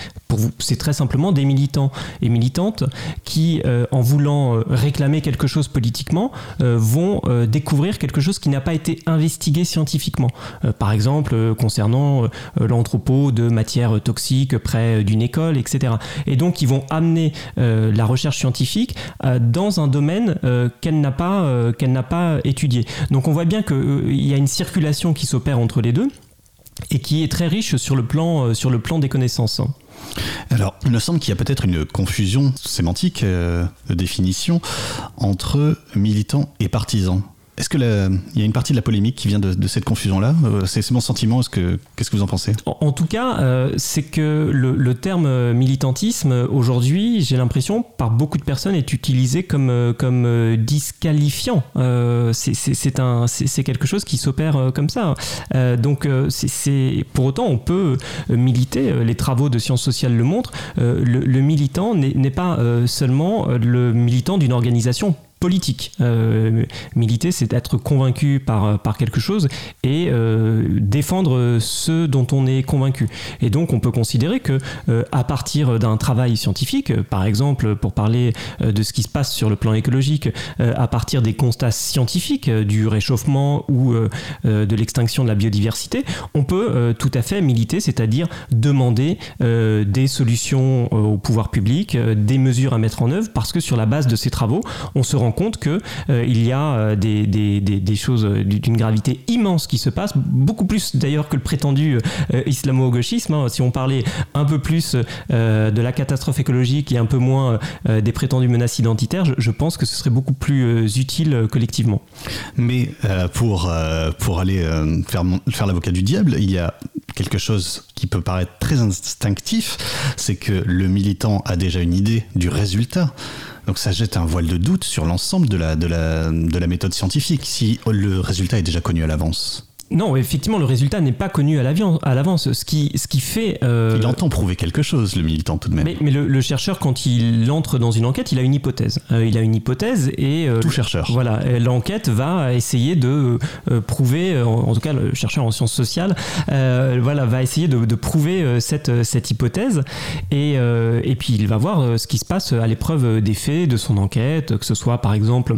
C'est très simplement des militants et militantes qui, en voulant réclamer quelque chose politiquement, vont découvrir quelque chose qui n'a pas été investigué scientifiquement. par exemple, concernant l'entrepôt de matières toxiques près d'une école, etc. Et donc, ils vont amener la recherche scientifique dans un domaine qu'elle n'a pas, qu'elle n'a pas étudié. Donc, on voit bien qu'il y a une circulation qui s'opère entre les deux et qui est très riche sur le plan, euh, sur le plan des connaissances. Alors, il me semble qu'il y a peut-être une confusion sémantique euh, de définition entre militants et partisans. Est-ce qu'il y a une partie de la polémique qui vient de, cette confusion-là euh, C'est mon sentiment. Est-ce que qu'est-ce que vous en pensez? En, tout cas, euh, c'est que le, terme militantisme aujourd'hui, j'ai l'impression, par beaucoup de personnes, est utilisé comme comme disqualifiant. Euh, c'est quelque chose qui s'opère comme ça. donc, pour autant, on peut militer. Les travaux de sciences sociales le montrent. le, le militant n'est pas seulement le militant d'une organisation politique. Euh, militer, c'est être convaincu par, par quelque chose et euh, défendre ce dont on est convaincu. Et donc, on peut considérer que euh, à partir d'un travail scientifique, par exemple, pour parler de ce qui se passe sur le plan écologique, à partir des constats scientifiques du réchauffement ou de l'extinction de la biodiversité, on peut tout à fait militer, c'est-à-dire demander des solutions au pouvoir public, des mesures à mettre en œuvre, parce que sur la base de ces travaux, on se rend compte que euh, il y a euh, des, des, des, choses euh, d'une gravité immense qui se passent, beaucoup plus d'ailleurs que le prétendu euh, islamo-gauchisme. hein. Si on parlait un peu plus de la catastrophe écologique et un peu moins des prétendues menaces identitaires, je, je pense que ce serait beaucoup plus utile collectivement. Mais pour, pour aller faire, faire l'avocat du diable, il y a quelque chose qui peut paraître très instinctif, c'est que le militant a déjà une idée du résultat. Donc ça jette un voile de doute sur l'ensemble de la, de, la, de la méthode scientifique, si le résultat est déjà connu à l'avance. Non, effectivement, le résultat n'est pas connu à l'avance. Ce qui, ce qui fait. euh, Il entend prouver quelque chose, le militant, tout de même. Mais, mais le, le chercheur, quand il entre dans une enquête, il a une hypothèse. Euh, il a une hypothèse et euh, Tout chercheur. Voilà, l'enquête va essayer de prouver, en, en tout cas le chercheur en sciences sociales, voilà, va essayer de, de prouver cette, cette hypothèse et, et puis il va voir ce qui se passe à l'épreuve des faits de son enquête, que ce soit par exemple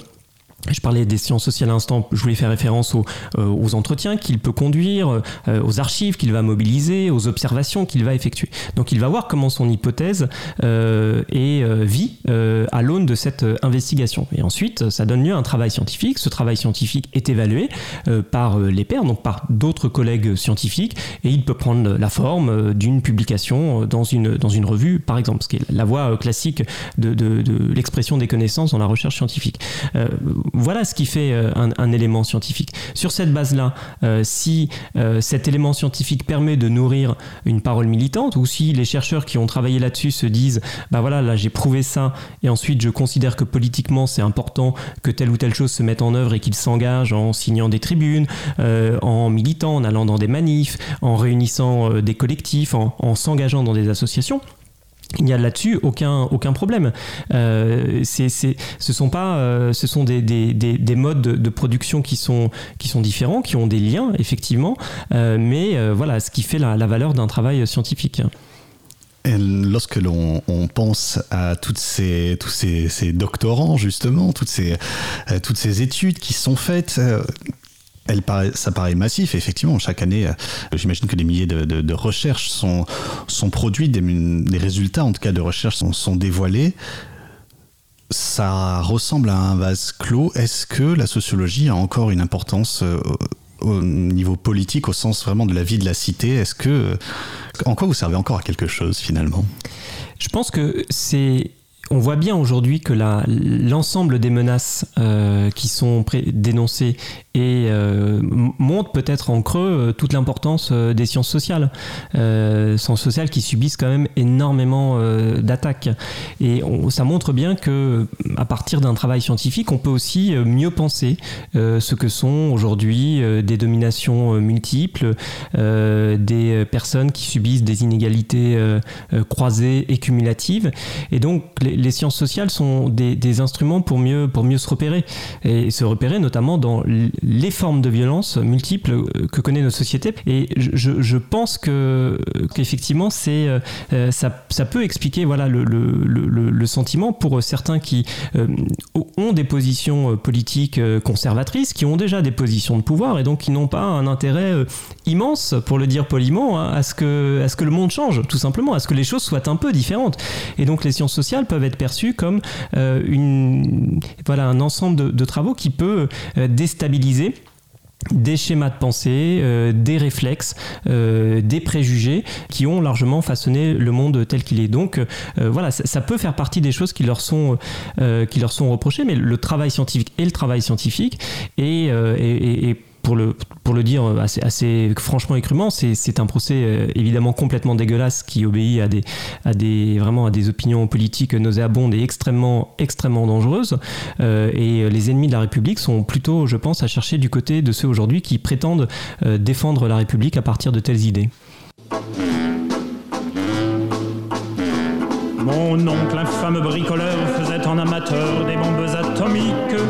je parlais des sciences sociales à l'instant, je voulais faire référence aux, euh, entretiens qu'il peut conduire, euh, aux archives qu'il va mobiliser, aux observations qu'il va effectuer. Donc il va voir comment son hypothèse euh, est, vit à l'aune de cette investigation. Et ensuite, ça donne lieu à un travail scientifique. Ce travail scientifique est évalué par les pairs, donc par d'autres collègues scientifiques, et il peut prendre la forme d'une publication dans une, dans une revue, par exemple, ce qui est la voie classique de l'expression des connaissances dans la recherche scientifique. Voilà ce qui fait euh, un, élément scientifique. Sur cette base-là, euh, si euh, cet élément scientifique permet de nourrir une parole militante, ou si les chercheurs qui ont travaillé là-dessus se disent, bah voilà, là j'ai prouvé ça, et ensuite je considère que politiquement c'est important que telle ou telle chose se mette en œuvre et qu'ils s'engagent en signant des tribunes, en militant, en allant dans des manifs, en réunissant des collectifs, en s'engageant dans des associations. Il n'y a là-dessus aucun, aucun problème. Euh, c'est, c'est- ce sont pas, euh, ce sont des, des, des, des modes de, production qui sont, qui sont différents, qui ont des liens effectivement, euh, mais voilà, ce qui fait la, la valeur d'un travail scientifique. Lorsque l'on on pense à toutes ces, tous ces, ces doctorants, justement, toutes ces, toutes ces études qui sont faites, elle ça paraît massif. Effectivement, chaque année, euh, j'imagine que des milliers de, recherches sont, sont produites, des, résultats, en tout cas, de recherche sont, dévoilés. Ça ressemble à un vase clos. Est-ce que la sociologie a encore une importance euh, au niveau politique, au sens vraiment de la vie de la cité? Est-ce que en quoi vous servez encore à quelque chose finalement? Je pense que c'est. On voit bien aujourd'hui que l'ensemble des menaces euh, qui sont dénoncées et euh, m- montrent peut-être en creux euh, toute l'importance euh, des sciences sociales. Sciences sociales qui subissent quand même énormément d'attaques. Et ça montre bien que à partir d'un travail scientifique, on peut aussi mieux penser ce que sont aujourd'hui des dominations multiples, des personnes qui subissent des inégalités croisées et cumulatives. Et donc les, sciences sociales sont des, des instruments pour mieux, pour mieux se repérer. Et se repérer notamment dans les formes de violence multiples euh, que connaît notre société. Et je, pense que qu'effectivement c'est euh, euh, ça, peut expliquer voilà le, sentiment pour certains qui ont des positions politiques conservatrices, qui ont déjà des positions de pouvoir et donc qui n'ont pas un intérêt immense, pour le dire poliment, hein, à, ce que, à ce que le monde change, tout simplement, à ce que les choses soient un peu différentes. Et donc les sciences sociales peuvent être perçues comme une, voilà, un ensemble de, travaux qui peut euh, des schémas de pensée, euh, des réflexes, euh, des préjugés qui ont largement façonné le monde tel qu'il est. Donc euh, voilà, ça, peut faire partie des choses qui leur sont, reprochées, mais le travail scientifique est le travail scientifique et pour le, pour le dire assez, franchement et crûment, c'est un procès euh, évidemment complètement dégueulasse qui obéit à des, à des, vraiment à des opinions politiques nauséabondes et extrêmement, extrêmement dangereuses. Euh, et les ennemis de la République sont plutôt, je pense, à chercher du côté de ceux aujourd'hui qui prétendent euh, défendre la République à partir de telles idées. Mon oncle, infâme bricoleur, faisait en amateur des bombes atomiques.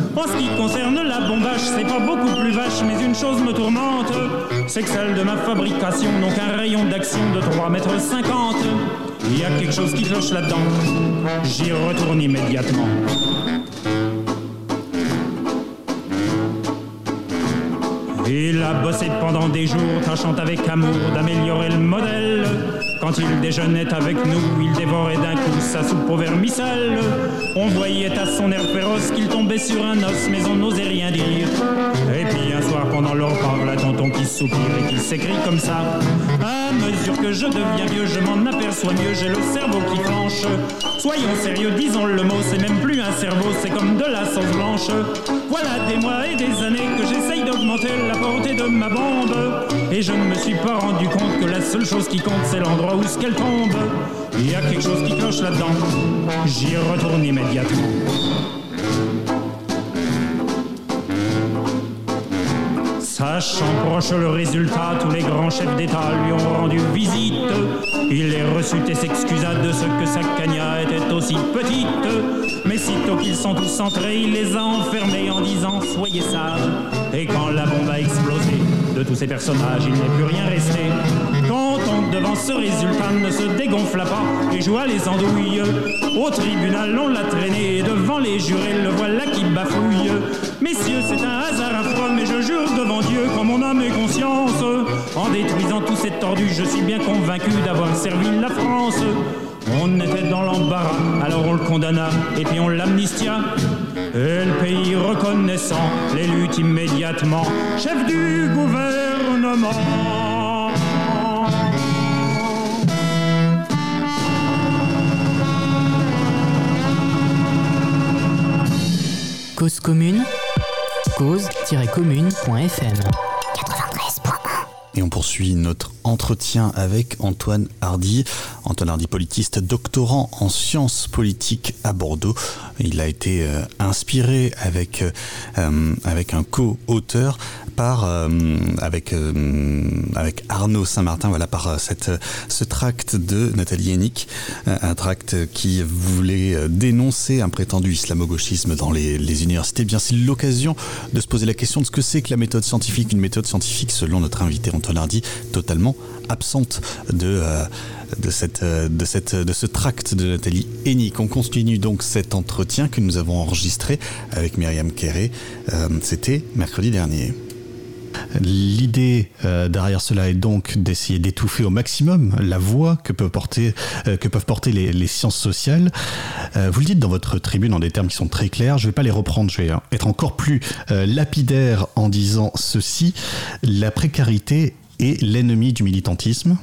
En ce qui concerne la bombache, c'est pas beaucoup plus vache, mais une chose me tourmente, c'est que celle de ma fabrication n'ont qu'un rayon d'action de 3 mètres 50. Il y a quelque chose qui cloche là-dedans. J'y retourne immédiatement. Il a bossé pendant des jours, tâchant avec amour d'améliorer le modèle. Quand il déjeunait avec nous, il dévorait d'un coup sa soupe au vermicelle. On voyait à son air féroce qu'il tombait sur un os, mais on n'osait rien dire. Et puis un soir, pendant leur parle, tonton qui soupire et qui s'écrit comme ça. À mesure que je deviens vieux, je m'en aperçois mieux, j'ai le cerveau qui flanche. Soyons sérieux, disons le mot, c'est même plus un cerveau, c'est comme de la sauce blanche. Voilà des mois et des années que j'essaye d'augmenter la portée de ma bombe. Et je ne me suis pas rendu compte que la seule chose qui compte, c'est l'endroit où ce qu'elle tombe. Il y a quelque chose qui cloche là-dedans. J'y retourne immédiatement. Sachant proche le résultat, tous les grands chefs d'État lui ont rendu visite. Il les reçut et s'excusa de ce que sa cagna était aussi petite. Mais sitôt qu'ils sont tous entrés, il les a enfermés en disant Soyez sages. Et quand la bombe a explosé, de tous ces personnages, il n'est plus rien resté. Devant ce résultat, ne se dégonfla pas et joua les andouilles. Au tribunal, on l'a traîné et devant les jurés, le voilà qui bafouille. Messieurs, c'est un hasard affreux, mais je jure devant Dieu qu'en mon âme et conscience, en détruisant tous ces tordus, je suis bien convaincu d'avoir servi la France. On était dans l'embarras, alors on le condamna et puis on l'amnistia. Et le pays reconnaissant l'élut immédiatement chef du gouvernement. Cause commune, cause-commune.fm. Et on poursuit notre entretien avec Antoine Hardy. Hardy, politiste, doctorant en sciences politiques à Bordeaux. Il a été euh, inspiré avec, euh, avec un co-auteur par, euh, avec, euh, avec Arnaud Saint-Martin, voilà, par euh, cette, ce tract de Nathalie Hennick, euh, un tract qui voulait euh, dénoncer un prétendu islamo-gauchisme dans les, les universités. Eh Bien, c'est l'occasion de se poser la question de ce que c'est que la méthode scientifique. Une méthode scientifique, selon notre invité Antoine Hardy, totalement absente de, euh, de, cette, euh, de, cette, de ce tract de Nathalie Hennick. On continue donc cet entretien que nous avons enregistré avec Myriam Kéré. Euh, C'était mercredi dernier. L'idée derrière cela est donc d'essayer d'étouffer au maximum la voix que peuvent porter, que peuvent porter les, sciences sociales. Vous le dites dans votre tribune en des termes qui sont très clairs. Je ne vais pas les reprendre. Je vais être encore plus lapidaire en disant ceci. La précarité est l'ennemi du militantisme.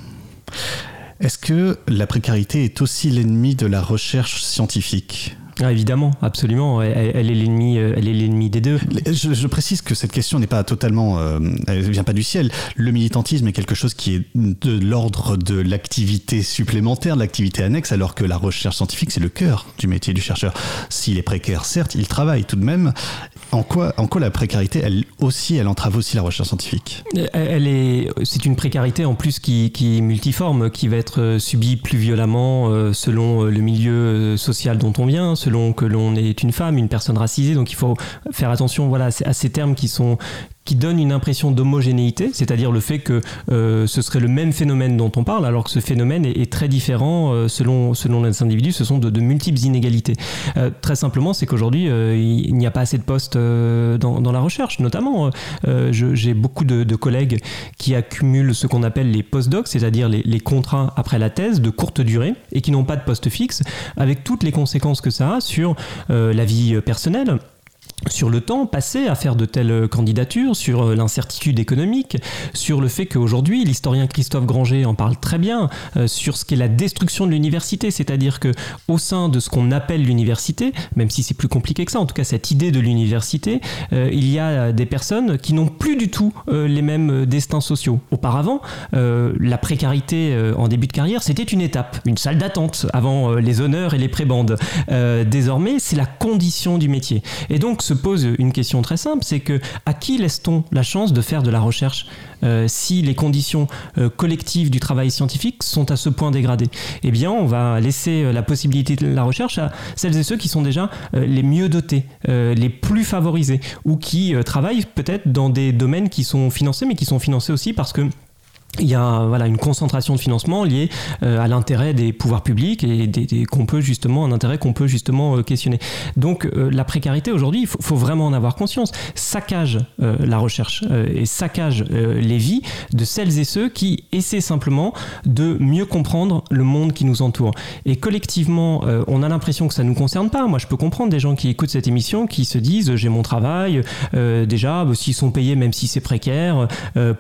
Est-ce que la précarité est aussi l'ennemi de la recherche scientifique? Ah, évidemment, absolument. Elle, elle est l'ennemi, euh, elle est l'ennemi des deux. Je, je précise que cette question n'est pas totalement, euh, elle vient pas du ciel. Le militantisme est quelque chose qui est de l'ordre de l'activité supplémentaire, de l'activité annexe, alors que la recherche scientifique c'est le cœur du métier du chercheur. S'il est précaire, certes, il travaille tout de même. En quoi, en quoi la précarité, elle aussi, elle entrave aussi la recherche scientifique? Elle est, c'est une précarité en plus qui, qui est multiforme, qui va être euh, subie plus violemment euh, selon euh, le milieu euh, social dont on vient, selon que l'on est une femme, une personne racisée. Donc il faut faire attention, voilà, à ces termes qui sont qui donne une impression d'homogénéité, c'est-à-dire le fait que euh, ce serait le même phénomène dont on parle, alors que ce phénomène est, très différent euh, selon, selon les individus, ce sont de, multiples inégalités. Euh, très simplement, c'est qu'aujourd'hui, il n'y a pas assez de postes dans, la recherche, notamment. J'ai beaucoup de, collègues qui accumulent ce qu'on appelle les postdocs, c'est-à-dire les, les contrats après la thèse de courte durée et qui n'ont pas de poste fixe, avec toutes les conséquences que ça a sur la vie personnelle sur le temps passé à faire de telles candidatures, sur euh, l'incertitude économique, sur le fait qu'aujourd'hui, l'historien Christophe Granger en parle très bien, euh, sur ce qu'est la destruction de l'université, c'est-à-dire que au sein de ce qu'on appelle l'université, même si c'est plus compliqué que ça, en tout cas cette idée de l'université, euh, il y a des personnes qui n'ont plus du tout les mêmes destins sociaux. Auparavant, la précarité en début de carrière, c'était une étape, une salle d'attente avant les honneurs et les prébandes. Désormais, c'est la condition du métier. Et donc, se pose une question très simple, c'est que à qui laisse-t-on la chance de faire de la recherche euh, si les conditions euh, collectives du travail scientifique sont à ce point dégradées? Eh bien, on va laisser euh, la possibilité de la recherche à celles et ceux qui sont déjà les mieux dotés, les plus favorisés, ou qui travaillent peut-être dans des domaines qui sont financés, mais qui sont financés aussi parce que il y a voilà une concentration de financement liée euh, à l'intérêt des pouvoirs publics et des, qu'on peut justement un intérêt qu'on peut justement euh, questionner. Donc euh, la précarité aujourd'hui, il faut, faut vraiment en avoir conscience, saccage la recherche et saccage les vies de celles et ceux qui essaient simplement de mieux comprendre le monde qui nous entoure. Et collectivement, on a l'impression que ça nous concerne pas. Moi, je peux comprendre des gens qui écoutent cette émission qui se disent j'ai mon travail, déjà bah, s'ils sont payés même si c'est précaire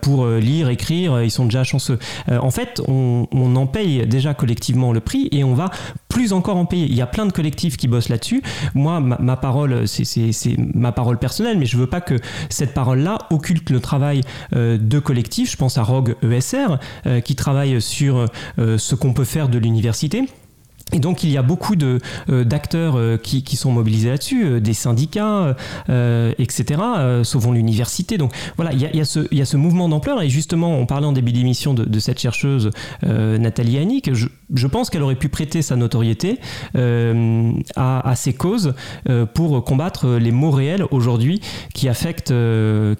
pour lire, écrire, ils sont déjà chanceux. Euh, en fait, on, en paye déjà collectivement le prix et on va plus encore en payer. Il y a plein de collectifs qui bossent là-dessus. Moi, ma, parole, c'est- ma parole personnelle, mais je veux pas que cette parole-là occulte le travail euh, de collectifs. Je pense à Rogue ESR, euh, qui travaille sur ce qu'on peut faire de l'université. Et donc il y a beaucoup de, euh, d'acteurs euh, qui, qui sont mobilisés là-dessus, euh, des syndicats, euh, etc., sauvons l'université. Donc voilà, il y a, y a ce, y a ce mouvement d'ampleur. Et justement, on parlait en début d'émission de, de cette chercheuse Nathalie Annick. Je, je pense qu'elle aurait pu prêter sa notoriété à, à ces causes pour combattre les maux réels aujourd'hui qui affectent,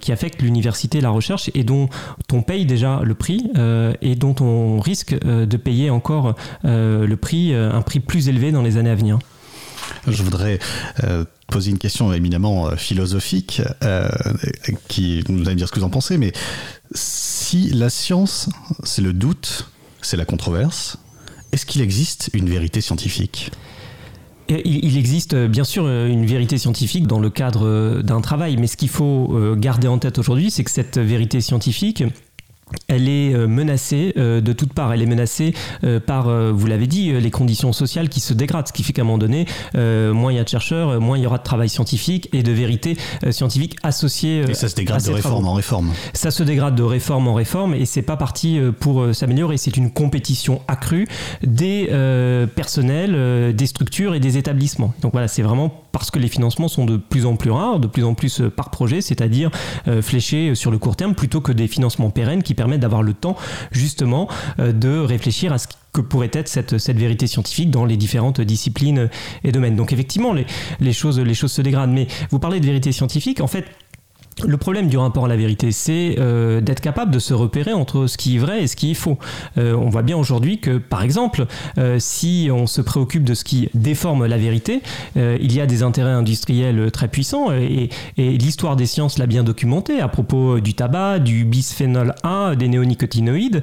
qui affectent l'université la recherche et dont on paye déjà le prix et dont on risque de payer encore le prix, un prix plus élevé dans les années à venir. Je voudrais euh, poser une question éminemment euh, philosophique, euh, qui vous allez me dire ce que vous en pensez, mais si la science, c'est le doute, c'est la controverse, est-ce qu'il existe une vérité scientifique? Il, existe bien sûr une vérité scientifique dans le cadre d'un travail, mais ce qu'il faut garder en tête aujourd'hui, c'est que cette vérité scientifique, elle est euh, menacée euh, de toutes parts. Elle est menacée euh, par, vous l'avez dit, les conditions sociales qui se dégradent. Ce qui fait qu'à un moment donné, moins il y a de chercheurs, moins il y aura de travail scientifique et de vérité scientifique associée. Et ça se dégrade de réforme travaux. en réforme. Ça se dégrade de réforme en réforme et c'est pas parti pour s'améliorer. C'est une compétition accrue des personnels, des structures et des établissements. Donc voilà, c'est vraiment parce que les financements sont de plus en plus rares, de plus en plus par projet, c'est-à-dire fléchés sur le court terme plutôt que des financements pérennes qui permettent d'avoir le temps justement euh, de réfléchir à ce que pourrait être cette, vérité scientifique dans les différentes disciplines et domaines. Donc effectivement, les, choses, les choses se dégradent. Mais vous parlez de vérité scientifique, en fait, le problème du rapport à la vérité, c'est euh, d'être capable de se repérer entre ce qui est vrai et ce qui est faux. Euh, on voit bien aujourd'hui que, par exemple, euh, si on se préoccupe de ce qui déforme la vérité, il y a des intérêts industriels très puissants et, l'histoire des sciences l'a bien documenté à propos du tabac, du bisphénol A, des néonicotinoïdes,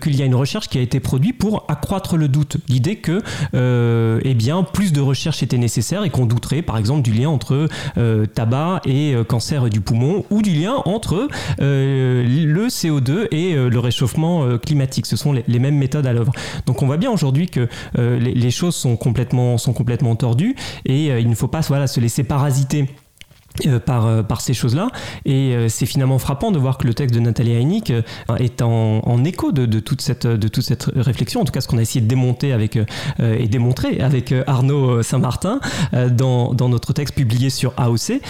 qu'il y a une recherche qui a été produite pour accroître le doute. L'idée que, eh bien, plus de recherche était nécessaire et qu'on douterait, par exemple, du lien entre tabac et cancer du poumon ou du lien entre euh, le CO2 et euh, le réchauffement euh, climatique. Ce sont les, mêmes méthodes à l'œuvre. Donc on voit bien aujourd'hui que les, choses sont complètement, tordues et il ne faut pas se laisser parasiter. Euh, par, euh, par ces choses-là. Et euh, c'est finalement frappant de voir que le texte de Nathalie Heineck euh, est en, en écho de, de toute cette, de toute cette réflexion, en tout cas ce qu'on a essayé de démonter avec, euh, et démontrer avec euh, Arnaud Saint-Martin dans, dans notre texte publié sur AOC,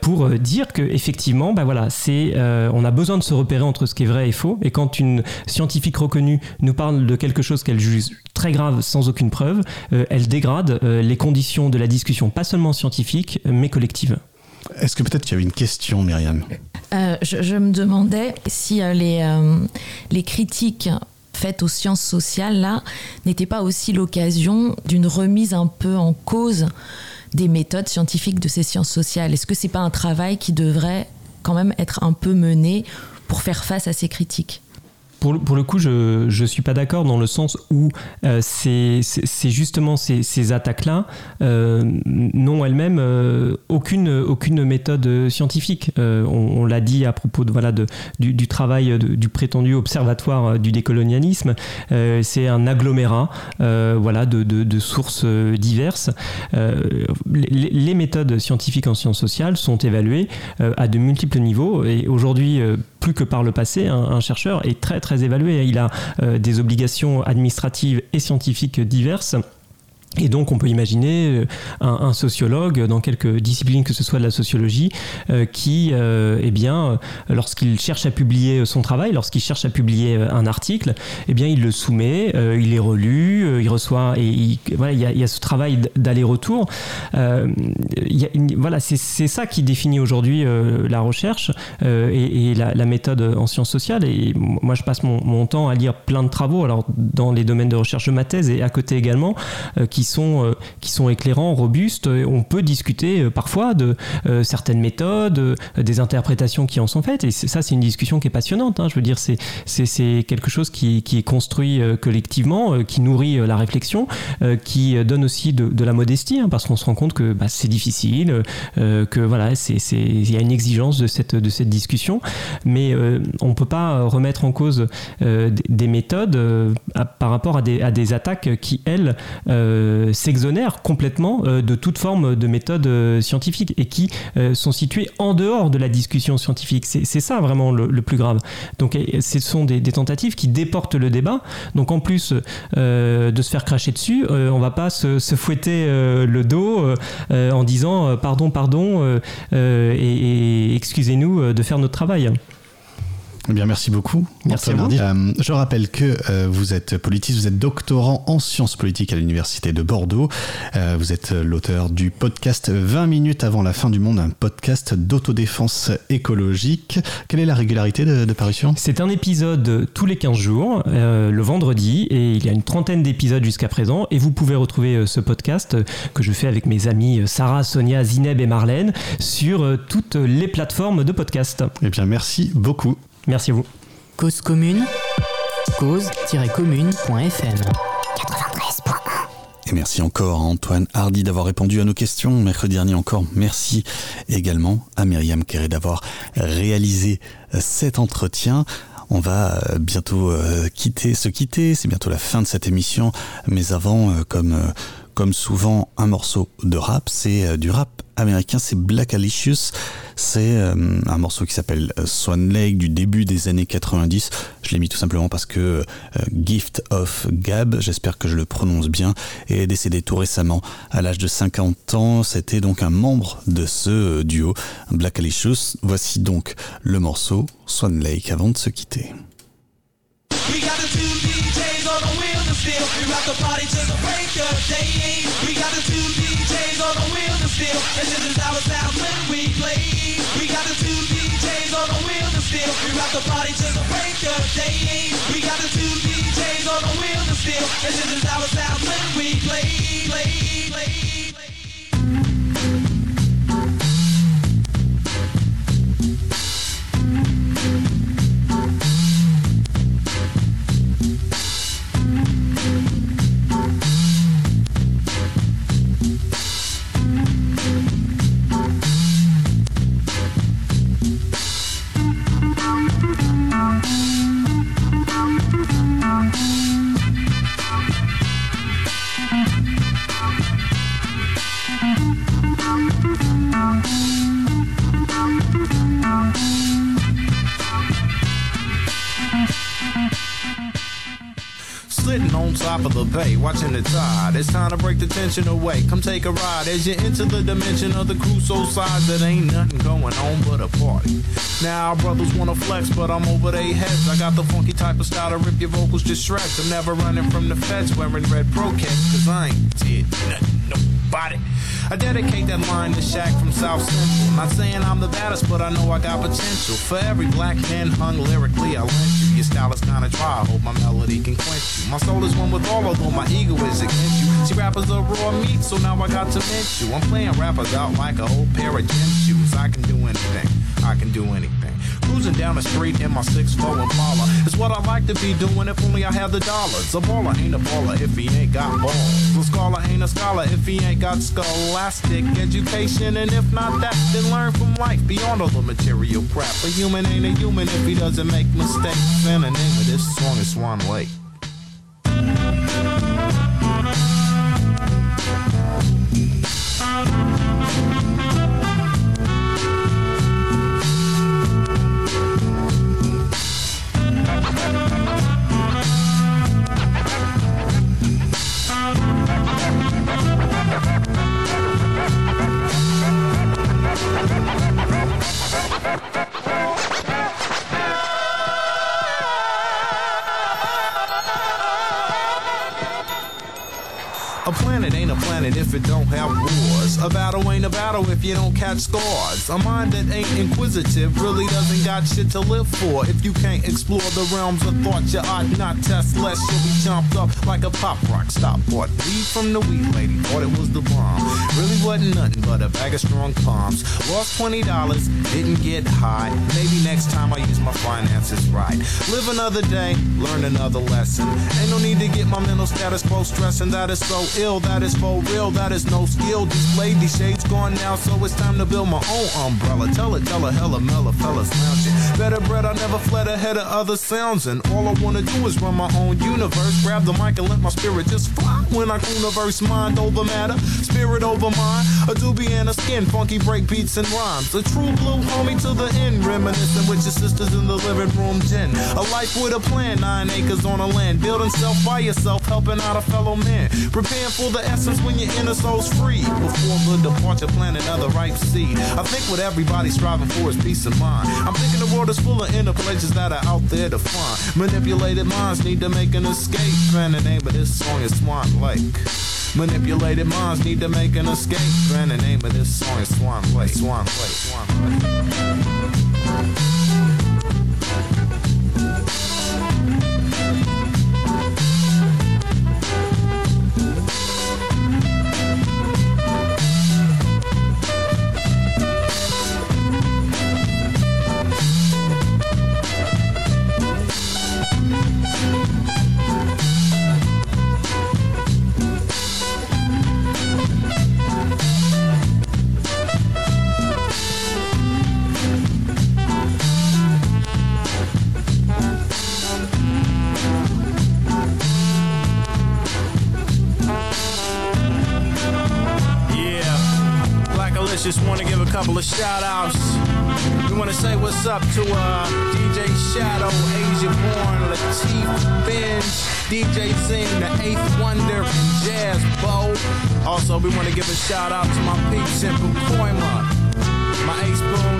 pour dire que effectivement, bah voilà, c'est, on a besoin de se repérer entre ce qui est vrai et faux. Et quand une scientifique reconnue nous parle de quelque chose qu'elle juge très grave sans aucune preuve, elle dégrade les conditions de la discussion, pas seulement scientifique, mais collective. Est-ce que peut-être qu'il y une question, Myriam? Euh, je, je me demandais si euh, les, euh, les critiques faites aux sciences sociales, là, n'étaient pas aussi l'occasion d'une remise un peu en cause des méthodes scientifiques de ces sciences sociales. Est-ce que c'est pas un travail qui devrait quand même être un peu mené pour faire face à ces critiques? Pour le, coup, je ne suis pas d'accord dans le sens où euh, c'est justement ces, attaques-là euh, n'ont elles-mêmes euh, aucune, méthode scientifique. On l'a dit à propos de, voilà, du, travail du prétendu observatoire du décolonialisme. C'est un agglomérat voilà, de, sources diverses. Les, les méthodes scientifiques en sciences sociales sont évaluées à de multiples niveaux et aujourd'hui, plus que par le passé, un, chercheur est très très évalué. Il a euh, des obligations administratives et scientifiques diverses. Et donc, on peut imaginer euh, un, sociologue dans quelque discipline que ce soit de la sociologie, euh, qui, euh, eh bien, lorsqu'il cherche à publier son travail, lorsqu'il cherche à publier un article, eh bien, il le soumet, il est relu, il reçoit, et il, voilà, il y, a, ce travail d'aller-retour. voilà, c'est ça qui définit aujourd'hui la recherche et, la, méthode en sciences sociales. Et moi, je passe mon, mon, temps à lire plein de travaux, alors dans les domaines de recherche de ma thèse et à côté également, qui sont, euh, qui sont éclairants, robustes. On peut discuter euh, parfois de euh, certaines méthodes, des interprétations qui en sont faites. Et ça, c'est une discussion qui est passionnante. Hein. Je veux dire, c'est, quelque chose qui, qui, est construit collectivement, qui nourrit la réflexion, qui donne aussi de, de la modestie, hein, parce qu'on se rend compte que bah, c'est difficile, que voilà, il y a une exigence de cette, de cette discussion, mais on ne peut pas remettre en cause des méthodes par rapport à des, à des attaques qui, elles, euh, s'exonèrent complètement euh, de toute forme de méthode euh, scientifique et qui sont situés en dehors de la discussion scientifique. C'est ça vraiment le, plus grave. Donc ce sont des, tentatives qui déportent le débat. Donc en plus de se faire cracher dessus, on va pas se, se fouetter le dos en disant pardon, pardon et, et excusez-nous de faire notre travail. Eh bien, merci beaucoup. Merci euh, je rappelle que euh, vous êtes politiste, vous êtes doctorant en sciences politiques à l'Université de Bordeaux. Euh, vous êtes l'auteur du podcast 20 minutes avant la fin du monde, un podcast d'autodéfense écologique. Quelle est la régularité de, de parution? C'est un épisode tous les 15 jours, euh, le vendredi, et il y a une trentaine d'épisodes jusqu'à présent. Et vous pouvez retrouver ce podcast que je fais avec mes amis Sarah, Sonia, Zineb et Marlène sur toutes les plateformes de podcast. Eh bien, merci beaucoup. Merci à vous. Cause commune, cause-commune.fm. Et merci encore à Antoine Hardy d'avoir répondu à nos questions. Mercredi dernier encore, merci également à Myriam Kéré d'avoir réalisé cet entretien. On va bientôt quitter, se quitter. C'est bientôt la fin de cette émission. Mais avant, comme, comme souvent, un morceau de rap. C'est du rap américain, c'est Black Alicious. C'est euh, un morceau qui s'appelle Swan Lake du début des années 90. Je l'ai mis tout simplement parce que euh, Gift of Gab, j'espère que je le prononce bien, est décédé tout récemment à l'âge de 50 ans. C'était donc un membre de ce duo Black Alicious. Voici donc le morceau Swan Lake avant de se quitter. We rock the party till the break of day. We got the two DJs on the wheel to steal. And this is our sound when we play. We got the two DJs on the wheel to steal. We rock the party till the break of day. We got the two DJs on the wheel to steal. And this is our sound when we play, play. Sitting on top of the bay, watching the tide. It's time to break the tension away. Come take a ride as you enter the dimension of the Crusoe size. That ain't nothing going on but a party. Now our brothers wanna flex, but I'm over their heads. I got the funky type of style to rip your vocals to shreds. I'm never running from the feds wearing red pro cause I ain't did nothing, I dedicate that line to Shaq from South Central. Not saying I'm the baddest, but I know I got potential. For every black hen hung lyrically, I lent you. Your style is kinda dry, I hope my melody can quench you. My soul is one with all, although my ego is against you. See, rappers are raw meat, so now I got to mint you. I'm playing rappers out like a whole pair of gym shoes. I can do anything, I can do anything. Cruising down the street in my 6'4 Impala is what I like to be doing if only I had the dollars. A baller ain't a baller if he ain't got balls. A scholar ain't a scholar if he ain't got scholastic education. And if not that, then learn from life beyond all the material crap. A human ain't a human if he doesn't make mistakes. And the name of this song is Swan Lake. A mind that ain't inquisitive really doesn't got shit to live for. If you can't explore the realms of thought, you ought not test, lest you'll be jumped up like a pop rock. Stop bought weed from the weed lady, thought it was the bomb. Really wasn't nothing but a bag of strong palms. Lost twenty dollars, didn't get high. Maybe next time I use my finances right. Live another day, learn another lesson. Ain't no need to get my mental status quo stressing. That is so ill, that is for real, that is no skill displayed. These shades gone now, so it's time to build my own umbrella. Tell it, tell a hella mella fellas. Better bread, I never fled ahead of other sounds. And all I wanna do is run my own universe. Grab the mic and let my spirit just fly. When I universe, mind over matter, spirit over mind. A doobie and a skin, funky break beats and rhymes. A true blue homie to the end, reminiscing with your sisters in the living room den. A life with a plan, nine acres on a land. Building self by yourself, helping out a fellow man. Preparing for the essence when your inner soul's free. Before the departure, plant another ripe seed. I think what everybody's striving for is peace of mind. I'm thinking the world is full of inner pleasures that are out there to find. Manipulated minds need to make an escape. And the name of this song is Swan Lake. Manipulated minds need to make an escape. And the name of this song is Swan Lake. Swan Lake. Swan Lake. Yeah, to uh, DJ Shadow, Asia Born, Latif Benj, DJ Zing, The Eighth Wonder, Jazz Bo. Also, we want to give a shout out to my peeps in Pacoima, my ace boom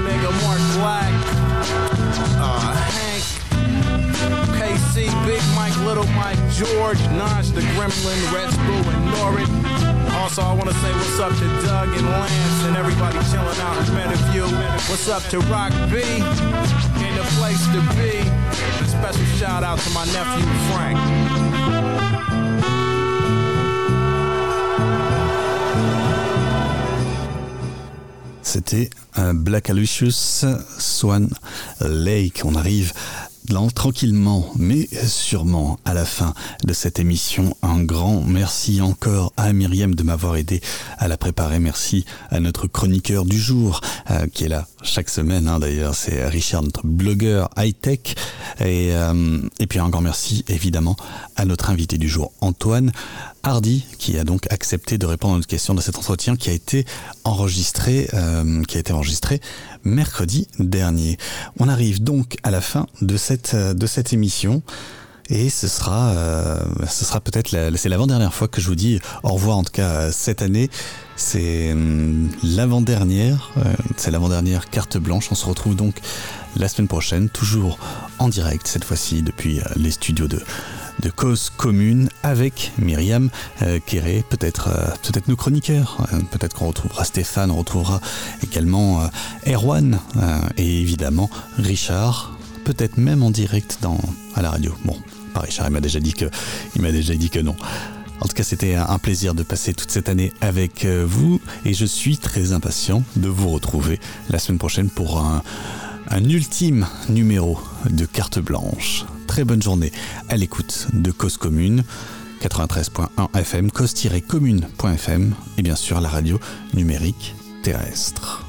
Little Mike, George, Naj the Gremlin, Red Spoo, and Norrit. Also, I want to say what's up to Doug and Lance and everybody chilling out in. What's up to Rock B? Ain't a place to be. And a special shout out to my nephew Frank. C'était un Black Aloysius Swan Lake. On arrive tranquillement, mais sûrement à la fin de cette émission. Un grand merci encore à Myriam de m'avoir aidé à la préparer. Merci à notre chroniqueur du jour euh, qui est là chaque semaine. hein, D'ailleurs, c'est Richard, notre blogueur high-tech. Et, euh, et puis un grand merci évidemment à notre invité du jour, Antoine Hardy, qui a donc accepté de répondre à notre question de cet entretien qui a été enregistré, euh, qui a été enregistré mercredi dernier. On arrive donc à la fin de cette de cette émission. Et ce sera, euh, ce sera peut-être c'est l'avant-dernière fois que je vous dis au revoir en tout cas euh, cette année. C'est hum, l'avant-dernière, euh, c'est l'avant-dernière carte blanche. On se retrouve donc la semaine prochaine, toujours en direct cette fois-ci depuis euh, les studios de de cause commune avec Myriam euh, Kéré, peut-être euh, peut-être nos chroniqueurs, euh, peut-être qu'on retrouvera Stéphane, on retrouvera également euh, Erwan euh, et évidemment Richard, peut-être même en direct dans à la radio. Bon, pas Richard, il m'a déjà dit que il m'a déjà dit que non. En tout cas, c'était un plaisir de passer toute cette année avec euh, vous et je suis très impatient de vous retrouver la semaine prochaine pour un, un ultime numéro de carte blanche. Très bonne journée à l'écoute de Cause Commune 93.1 FM, cause-commune.fm et bien sûr la radio numérique terrestre.